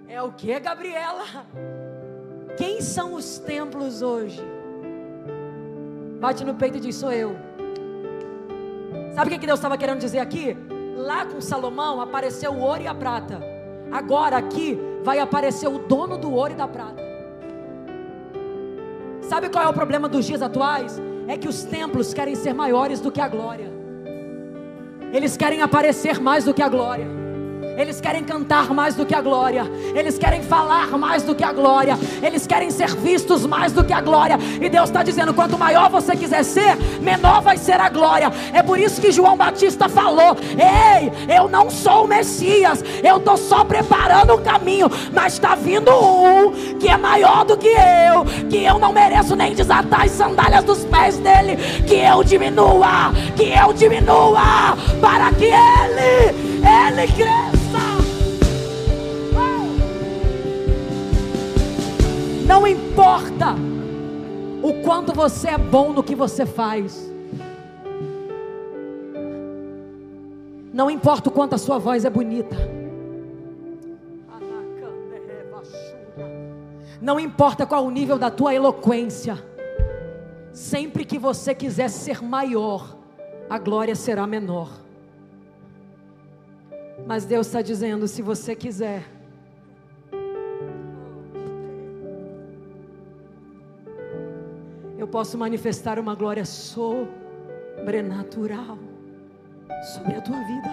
É o que, Gabriela? Quem são os templos hoje? Bate no peito e diz: Sou eu. Sabe o que Deus estava querendo dizer aqui? Lá com Salomão apareceu o ouro e a prata. Agora aqui vai aparecer o dono do ouro e da prata. Sabe qual é o problema dos dias atuais? é que os templos querem ser maiores do que a glória. Eles querem aparecer mais do que a glória. Eles querem cantar mais do que a glória. Eles querem falar mais do que a glória. Eles querem ser vistos mais do que a glória. E Deus está dizendo: quanto maior você quiser ser, menor vai ser a glória. É por isso que João Batista falou: Ei, eu não sou o Messias. Eu estou só preparando o caminho. Mas está vindo um que é maior do que eu. Que eu não mereço nem desatar as sandálias dos pés dele. Que eu diminua. Que eu diminua. Para que ele, ele cresça. Não importa o quanto você é bom no que você faz. Não importa o quanto a sua voz é bonita. Não importa qual o nível da tua eloquência. Sempre que você quiser ser maior, a glória será menor. Mas Deus está dizendo: se você quiser, eu posso manifestar uma glória sobrenatural sobre a tua vida,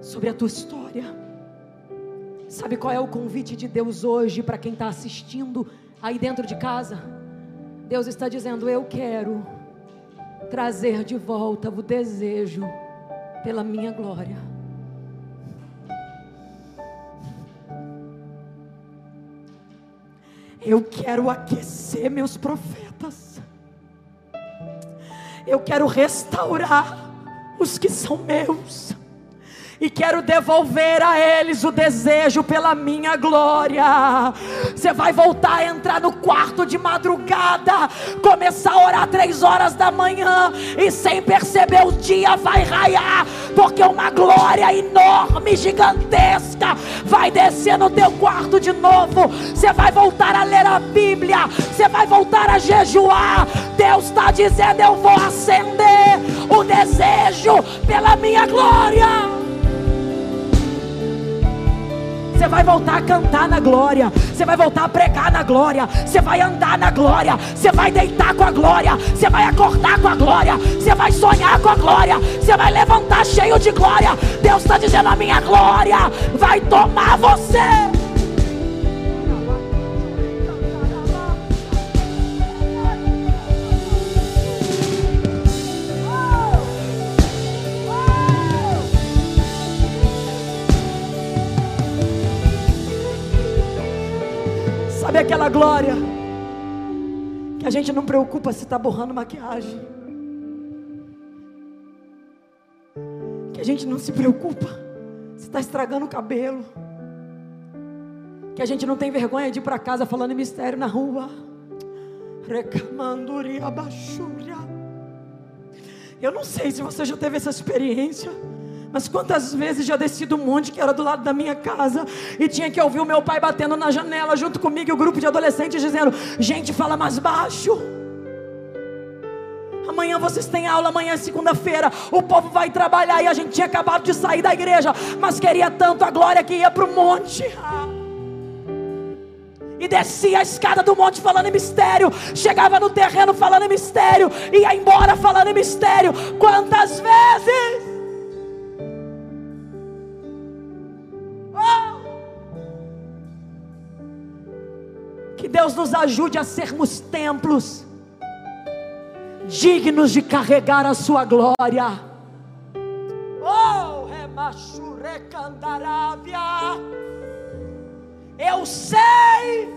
sobre a tua história. Sabe qual é o convite de Deus hoje para quem está assistindo aí dentro de casa? Deus está dizendo: Eu quero trazer de volta o desejo pela minha glória. Eu quero aquecer meus profetas. Eu quero restaurar os que são meus e quero devolver a eles o desejo pela minha glória. Você vai voltar a entrar no quarto de madrugada, começar a orar três horas da manhã e sem perceber o dia vai raiar, porque uma glória enorme, gigantesca, vai descer no teu quarto de novo. Você vai voltar a ler a Bíblia, você vai voltar a jejuar. Deus está dizendo: Eu vou acender o desejo pela minha glória. Você vai voltar a cantar na glória. Você vai voltar a pregar na glória. Você vai andar na glória. Você vai deitar com a glória. Você vai acordar com a glória. Você vai sonhar com a glória. Você vai levantar cheio de glória. Deus está dizendo: a minha glória vai tomar você. Aquela glória que a gente não preocupa se está borrando maquiagem? Que a gente não se preocupa se está estragando o cabelo? Que a gente não tem vergonha de ir para casa falando mistério na rua? Eu não sei se você já teve essa experiência. Mas quantas vezes já desci do monte que era do lado da minha casa e tinha que ouvir o meu pai batendo na janela junto comigo e o grupo de adolescentes dizendo: Gente, fala mais baixo. Amanhã vocês têm aula, amanhã é segunda-feira. O povo vai trabalhar e a gente tinha acabado de sair da igreja, mas queria tanto a glória que ia para o monte. E descia a escada do monte falando em mistério. Chegava no terreno falando em mistério. Ia embora falando em mistério. Quantas vezes? Deus nos ajude a sermos templos dignos de carregar a sua glória. Oh, Eu sei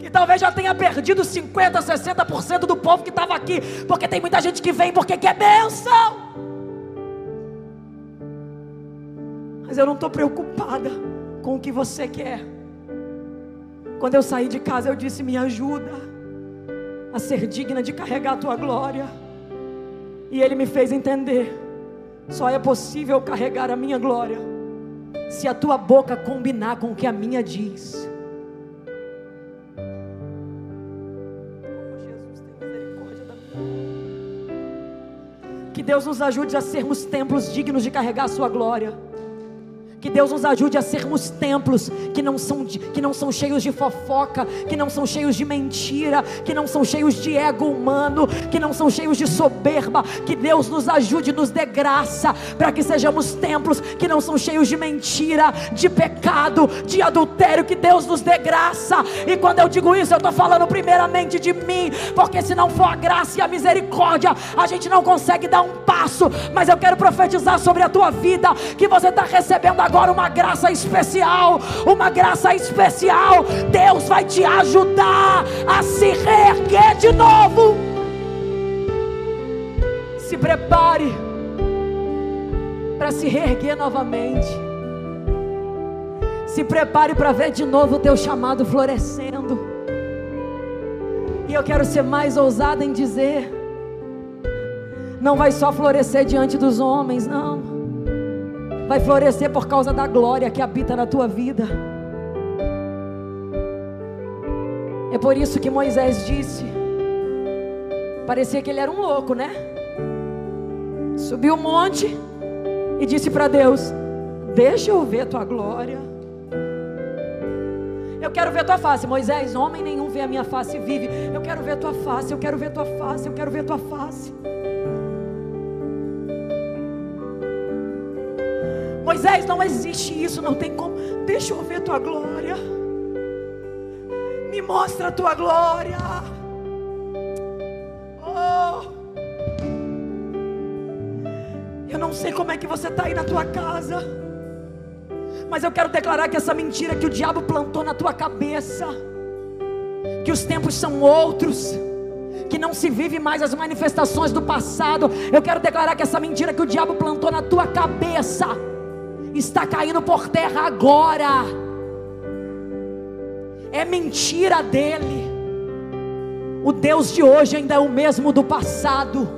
que talvez já tenha perdido 50, 60% do povo que estava aqui, porque tem muita gente que vem porque quer bênção. Mas eu não estou preocupada com o que você quer. Quando eu saí de casa, eu disse: Me ajuda a ser digna de carregar a tua glória. E ele me fez entender: só é possível carregar a minha glória se a tua boca combinar com o que a minha diz. Que Deus nos ajude a sermos templos dignos de carregar a sua glória. Que Deus nos ajude a sermos templos que não, são, que não são cheios de fofoca, que não são cheios de mentira, que não são cheios de ego humano, que não são cheios de soberba. Que Deus nos ajude, nos dê graça, para que sejamos templos que não são cheios de mentira, de pecado, de adultério. Que Deus nos dê graça. E quando eu digo isso, eu estou falando primeiramente de mim, porque se não for a graça e a misericórdia, a gente não consegue dar um passo. Mas eu quero profetizar sobre a tua vida que você está recebendo agora agora uma graça especial, uma graça especial. Deus vai te ajudar a se reerguer de novo. Se prepare para se reerguer novamente. Se prepare para ver de novo o teu chamado florescendo. E eu quero ser mais ousada em dizer: não vai só florescer diante dos homens, não vai florescer por causa da glória que habita na tua vida. É por isso que Moisés disse: parecia que ele era um louco, né? Subiu o um monte e disse para Deus: Deixa eu ver tua glória. Eu quero ver tua face, Moisés. Homem nenhum vê a minha face e vive. Eu quero ver tua face, eu quero ver tua face, eu quero ver tua face. Moisés, não existe isso, não tem como. Deixa eu ver tua glória. Me mostra a tua glória. Oh. Eu não sei como é que você está aí na tua casa. Mas eu quero declarar que essa mentira que o diabo plantou na tua cabeça, que os tempos são outros, que não se vive mais as manifestações do passado. Eu quero declarar que essa mentira que o diabo plantou na tua cabeça, está caindo por terra agora. É mentira dele. O Deus de hoje ainda é o mesmo do passado.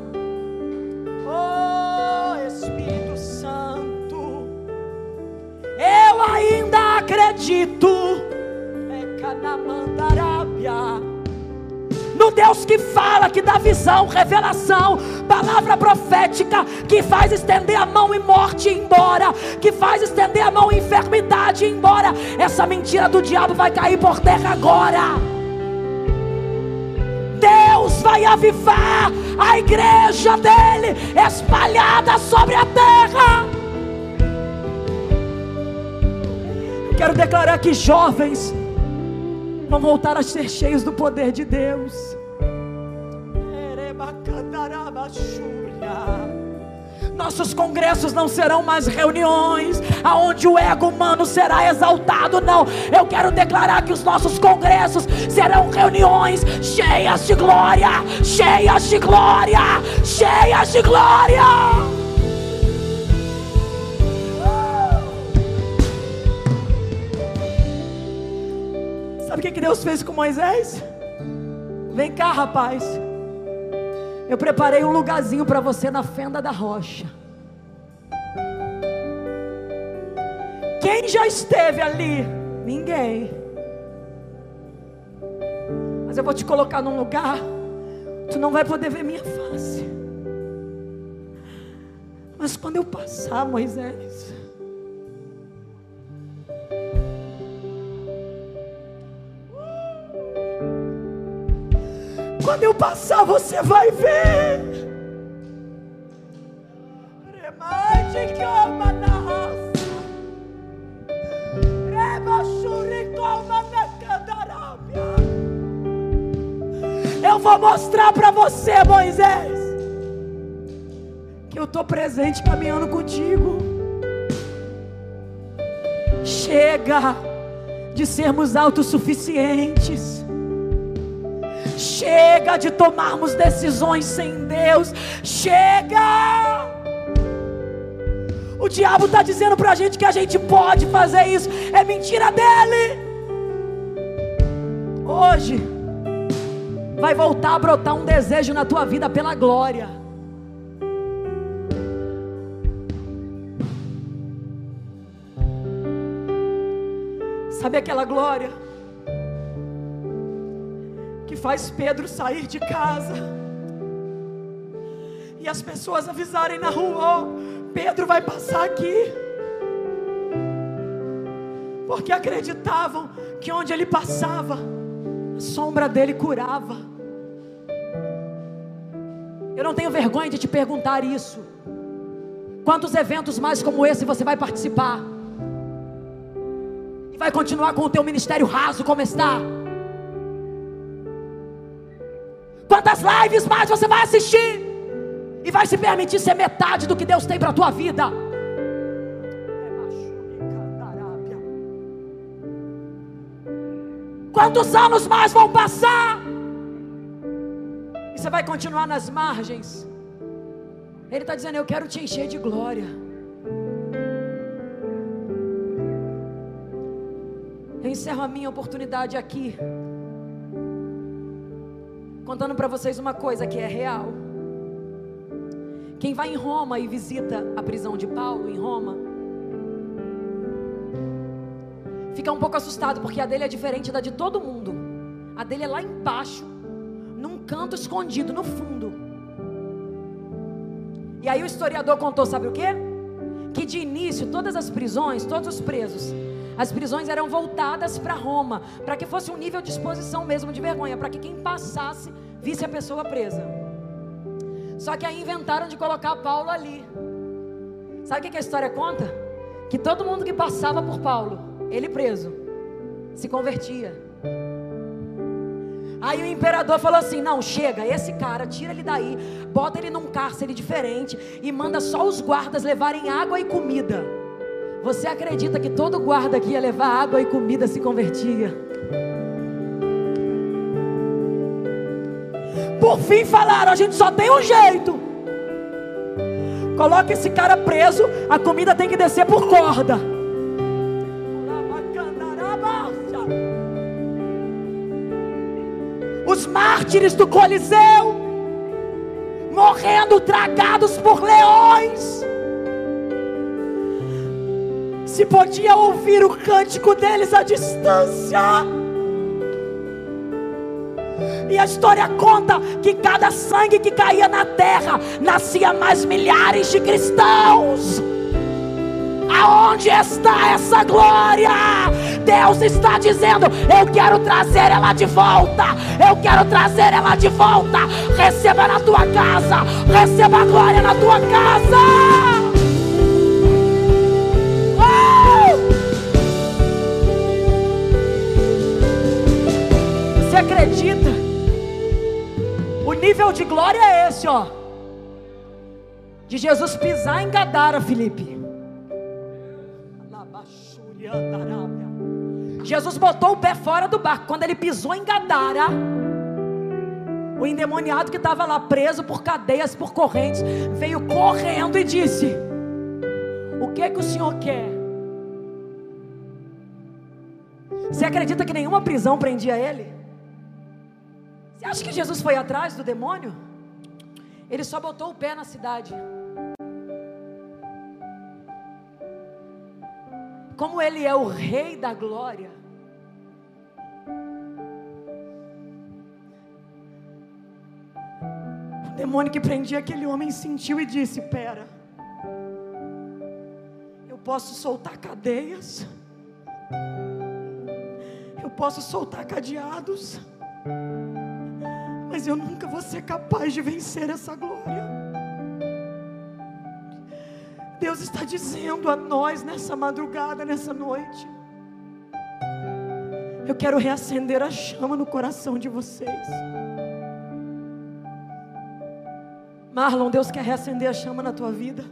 Oh Espírito Santo, eu ainda acredito. É Canamandarábia no Deus que fala, que dá visão, revelação, palavra profética, que faz estender a mão e morte embora, que faz estender a mão e enfermidade embora. Essa mentira do diabo vai cair por terra agora. Deus vai avivar a igreja dele espalhada sobre a terra. Quero declarar que jovens vão voltar a ser cheios do poder de Deus. Nossos congressos não serão mais reuniões aonde o ego humano será exaltado, não. Eu quero declarar que os nossos congressos serão reuniões cheias de glória, cheias de glória, cheias de glória. Sabe o que Deus fez com Moisés? Vem cá, rapaz. Eu preparei um lugarzinho para você na fenda da rocha. Quem já esteve ali? Ninguém. Mas eu vou te colocar num lugar, tu não vai poder ver minha face. Mas quando eu passar, Moisés, Quando eu passar, você vai ver. Remate calma na na Eu vou mostrar para você, Moisés, que eu estou presente caminhando contigo. Chega de sermos autossuficientes. Chega de tomarmos decisões sem Deus. Chega! O diabo está dizendo para a gente que a gente pode fazer isso. É mentira dele. Hoje vai voltar a brotar um desejo na tua vida pela glória. Sabe aquela glória? Faz Pedro sair de casa. E as pessoas avisarem na rua: oh, Pedro vai passar aqui. Porque acreditavam que onde ele passava, a sombra dele curava. Eu não tenho vergonha de te perguntar isso. Quantos eventos mais como esse você vai participar? E vai continuar com o teu ministério raso como está? Quantas lives mais você vai assistir? E vai se permitir ser metade do que Deus tem para a tua vida? Quantos anos mais vão passar? E você vai continuar nas margens. Ele está dizendo: Eu quero te encher de glória. Eu encerro a minha oportunidade aqui contando para vocês uma coisa que é real. Quem vai em Roma e visita a prisão de Paulo em Roma, fica um pouco assustado porque a dele é diferente da de todo mundo. A dele é lá embaixo, num canto escondido, no fundo. E aí o historiador contou, sabe o quê? Que de início todas as prisões, todos os presos, as prisões eram voltadas para Roma, para que fosse um nível de exposição mesmo de vergonha, para que quem passasse visse a pessoa presa. Só que aí inventaram de colocar Paulo ali. Sabe o que a história conta? Que todo mundo que passava por Paulo, ele preso, se convertia. Aí o imperador falou assim: não, chega, esse cara, tira ele daí, bota ele num cárcere diferente e manda só os guardas levarem água e comida. Você acredita que todo guarda que ia levar água e comida se convertia? Por fim falaram: a gente só tem um jeito. Coloca esse cara preso, a comida tem que descer por corda. Os mártires do Coliseu morrendo tragados por leões se podia ouvir o cântico deles à distância. E a história conta que cada sangue que caía na terra nascia mais milhares de cristãos. Aonde está essa glória? Deus está dizendo: Eu quero trazer ela de volta. Eu quero trazer ela de volta. Receba na tua casa. Receba a glória na tua casa. Acredita? O nível de glória é esse, ó. De Jesus pisar em Gadara, Felipe. Jesus botou o pé fora do barco. Quando ele pisou em Gadara, o endemoniado que estava lá preso por cadeias, por correntes, veio correndo e disse: O que que o senhor quer? Você acredita que nenhuma prisão prendia ele? Você acha que Jesus foi atrás do demônio? Ele só botou o pé na cidade. Como ele é o rei da glória, demônio que prendia aquele homem sentiu e disse: Pera, eu posso soltar cadeias, eu posso soltar cadeados, mas eu nunca vou ser capaz de vencer essa glória. Deus está dizendo a nós nessa madrugada, nessa noite. Eu quero reacender a chama no coração de vocês. Marlon, Deus quer reacender a chama na tua vida.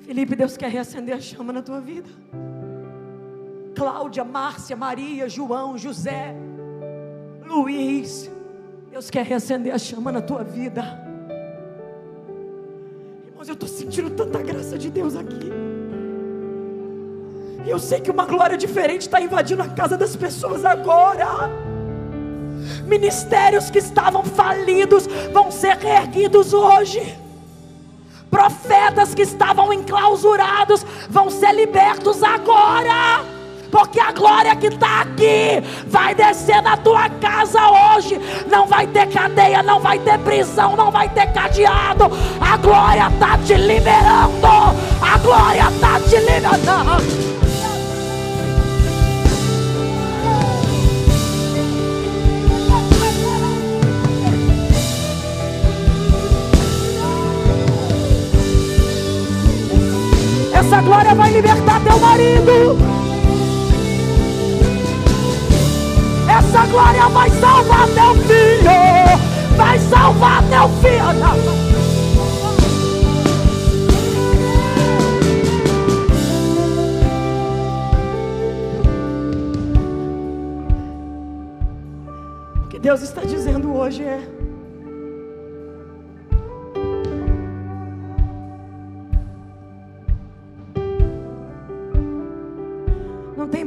Felipe, Deus quer reacender a chama na tua vida. Cláudia, Márcia, Maria, João, José, Luiz, Deus quer reacender a chama na tua vida. Irmãos, eu estou sentindo tanta graça de Deus aqui. E eu sei que uma glória diferente está invadindo a casa das pessoas agora. Ministérios que estavam falidos vão ser reerguidos hoje. Profetas que estavam enclausurados vão ser libertos agora. Porque a glória que está aqui vai descer na tua casa hoje. Não vai ter cadeia, não vai ter prisão, não vai ter cadeado. A glória está te liberando. A glória está te liberando. Essa glória vai libertar teu marido. Essa glória vai salvar teu filho. Vai salvar teu filho. O que Deus está dizendo hoje é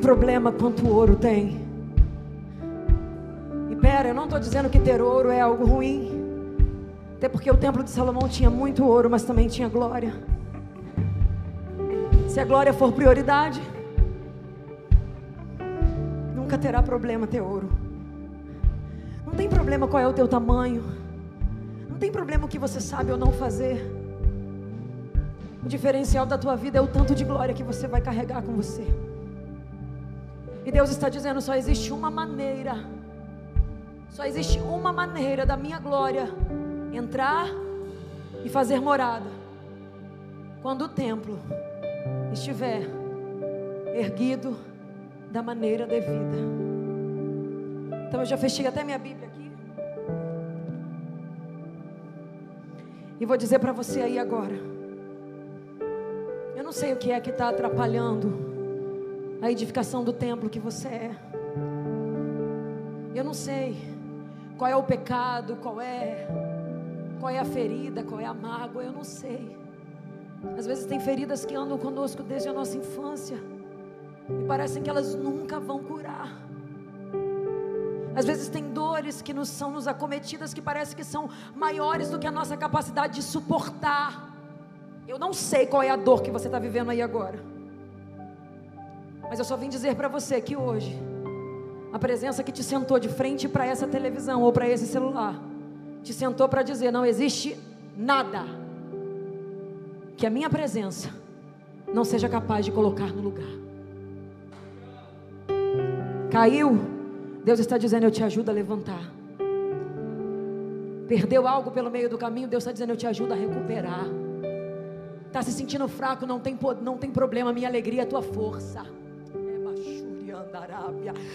problema quanto ouro tem. Pera, eu não estou dizendo que ter ouro é algo ruim. Até porque o templo de Salomão tinha muito ouro, mas também tinha glória. Se a glória for prioridade, nunca terá problema ter ouro. Não tem problema qual é o teu tamanho. Não tem problema o que você sabe ou não fazer. O diferencial da tua vida é o tanto de glória que você vai carregar com você. E Deus está dizendo: só existe uma maneira, só existe uma maneira da minha glória entrar e fazer morada. Quando o templo estiver erguido da maneira devida. Então eu já fechei até minha Bíblia aqui. E vou dizer para você aí agora. Eu não sei o que é que está atrapalhando a edificação do templo que você é. Eu não sei qual é o pecado, qual é qual é a ferida, qual é a mágoa, eu não sei. Às vezes tem feridas que andam conosco desde a nossa infância e parecem que elas nunca vão curar. Às vezes tem dores que nos são nos acometidas que parece que são maiores do que a nossa capacidade de suportar. Eu não sei qual é a dor que você está vivendo aí agora. Mas eu só vim dizer para você que hoje A presença que te sentou de frente para essa televisão ou para esse celular, te sentou para dizer: não existe nada que a minha presença não seja capaz de colocar no lugar. Caiu, Deus está dizendo: Eu te ajudo a levantar. Perdeu algo pelo meio do caminho, Deus está dizendo: Eu te ajudo a recuperar. Está se sentindo fraco, não tem, não tem problema, minha alegria é a tua força.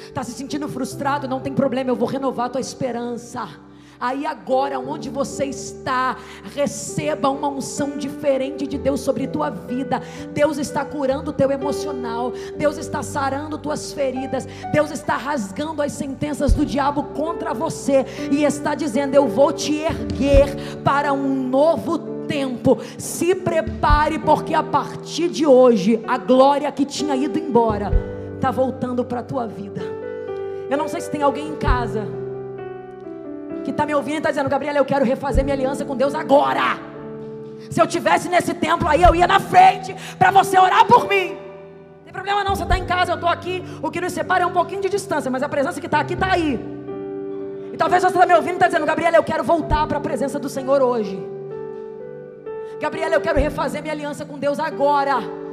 Está se sentindo frustrado, não tem problema, eu vou renovar a tua esperança. Aí agora, onde você está, receba uma unção diferente de Deus sobre tua vida. Deus está curando o teu emocional. Deus está sarando tuas feridas. Deus está rasgando as sentenças do diabo contra você e está dizendo: "Eu vou te erguer para um novo tempo. Se prepare, porque a partir de hoje, a glória que tinha ido embora está voltando para a tua vida. Eu não sei se tem alguém em casa que está me ouvindo e está dizendo: Gabriela, eu quero refazer minha aliança com Deus agora. Se eu tivesse nesse templo aí, eu ia na frente para você orar por mim. Não tem problema não, você está em casa, eu estou aqui. O que nos separa é um pouquinho de distância, mas a presença que está aqui está aí. E talvez você está me ouvindo e está dizendo: Gabriela, eu quero voltar para a presença do Senhor hoje. Gabriela, eu quero refazer minha aliança com Deus agora.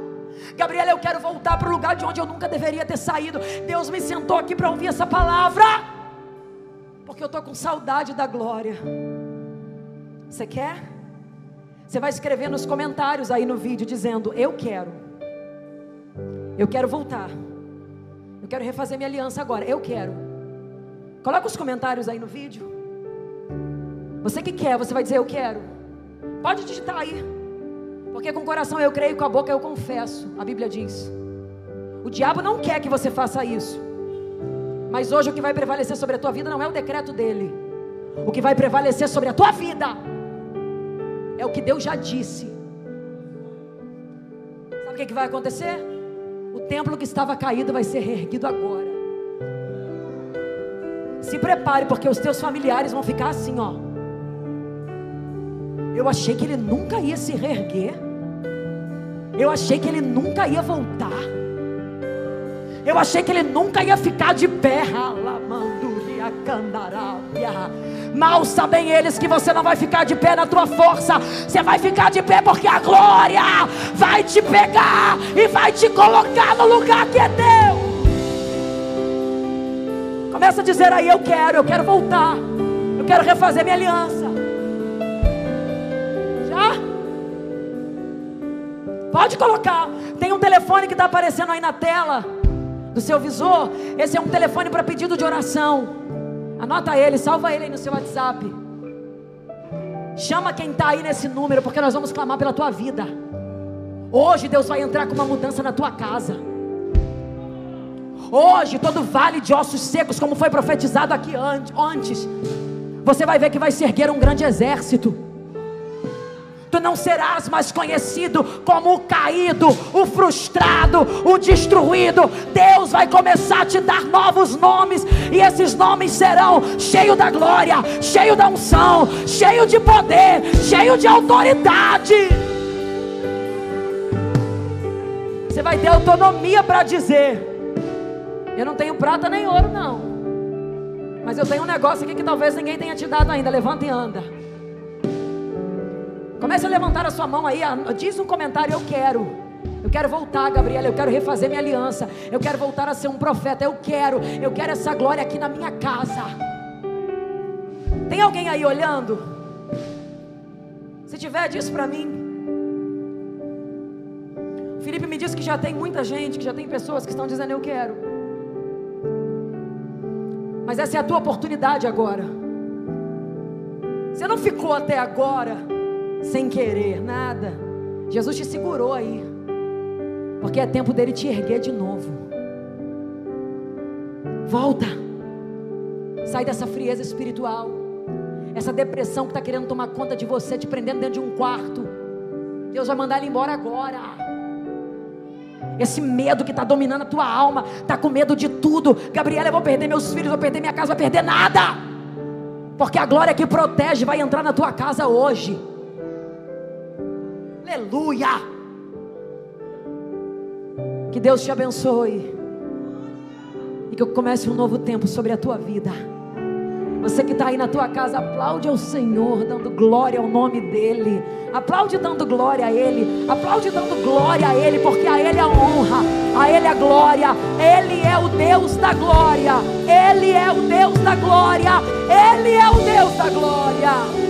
Gabriela, eu quero voltar para o lugar de onde eu nunca deveria ter saído. Deus me sentou aqui para ouvir essa palavra porque eu estou com saudade da glória. Você quer? Você vai escrever nos comentários aí no vídeo dizendo: Eu quero. Eu quero voltar. Eu quero refazer minha aliança agora. Eu quero. Coloca os comentários aí no vídeo. Você que quer, você vai dizer: Eu quero. Pode digitar aí. Porque com o coração eu creio, com a boca eu confesso. A Bíblia diz. O diabo não quer que você faça isso. Mas hoje o que vai prevalecer sobre a tua vida não é o decreto dele. O que vai prevalecer sobre a tua vida é o que Deus já disse. Sabe o que, que vai acontecer? O templo que estava caído vai ser reerguido agora. Se prepare, porque os teus familiares vão ficar assim, ó. Eu achei que ele nunca ia se reerguer. Eu achei que ele nunca ia voltar. Eu achei que ele nunca ia ficar de pé. Mal sabem eles que você não vai ficar de pé na tua força. Você vai ficar de pé porque a glória vai te pegar e vai te colocar no lugar que é teu. Começa a dizer aí: Eu quero, eu quero voltar. Eu quero refazer minha aliança. Pode colocar. Tem um telefone que está aparecendo aí na tela do seu visor. Esse é um telefone para pedido de oração. Anota ele, salva ele aí no seu WhatsApp. Chama quem está aí nesse número, porque nós vamos clamar pela tua vida. Hoje Deus vai entrar com uma mudança na tua casa. Hoje, todo vale de ossos secos, como foi profetizado aqui antes, você vai ver que vai se erguer um grande exército tu não serás mais conhecido como o caído, o frustrado, o destruído. Deus vai começar a te dar novos nomes, e esses nomes serão cheio da glória, cheio da unção, cheio de poder, cheio de autoridade. Você vai ter autonomia para dizer: Eu não tenho prata nem ouro, não. Mas eu tenho um negócio aqui que talvez ninguém tenha te dado ainda. Levanta e anda. Comece a levantar a sua mão aí, diz um comentário: Eu quero. Eu quero voltar, Gabriela. Eu quero refazer minha aliança. Eu quero voltar a ser um profeta. Eu quero. Eu quero essa glória aqui na minha casa. Tem alguém aí olhando? Se tiver, diz para mim. Felipe me disse que já tem muita gente, que já tem pessoas que estão dizendo eu quero. Mas essa é a tua oportunidade agora. Você não ficou até agora sem querer, nada. Jesus te segurou aí, porque é tempo dele te erguer de novo. Volta, sai dessa frieza espiritual, essa depressão que está querendo tomar conta de você, te prendendo dentro de um quarto. Deus vai mandar ele embora agora. Esse medo que está dominando a tua alma, está com medo de tudo. Gabriela, eu vou perder meus filhos, vou perder minha casa, vou perder nada. Porque a glória que protege vai entrar na tua casa hoje. Aleluia. Que Deus te abençoe. e que comece um novo tempo sobre a tua vida. Você que está aí na tua casa, aplaude ao Senhor, dando glória ao nome dEle. Aplaude dando glória a Ele. Aplaude dando glória a Ele, porque a Ele é a honra, a Ele é a glória. Ele é o Deus da glória. Ele é o Deus da glória. Ele é o Deus da glória.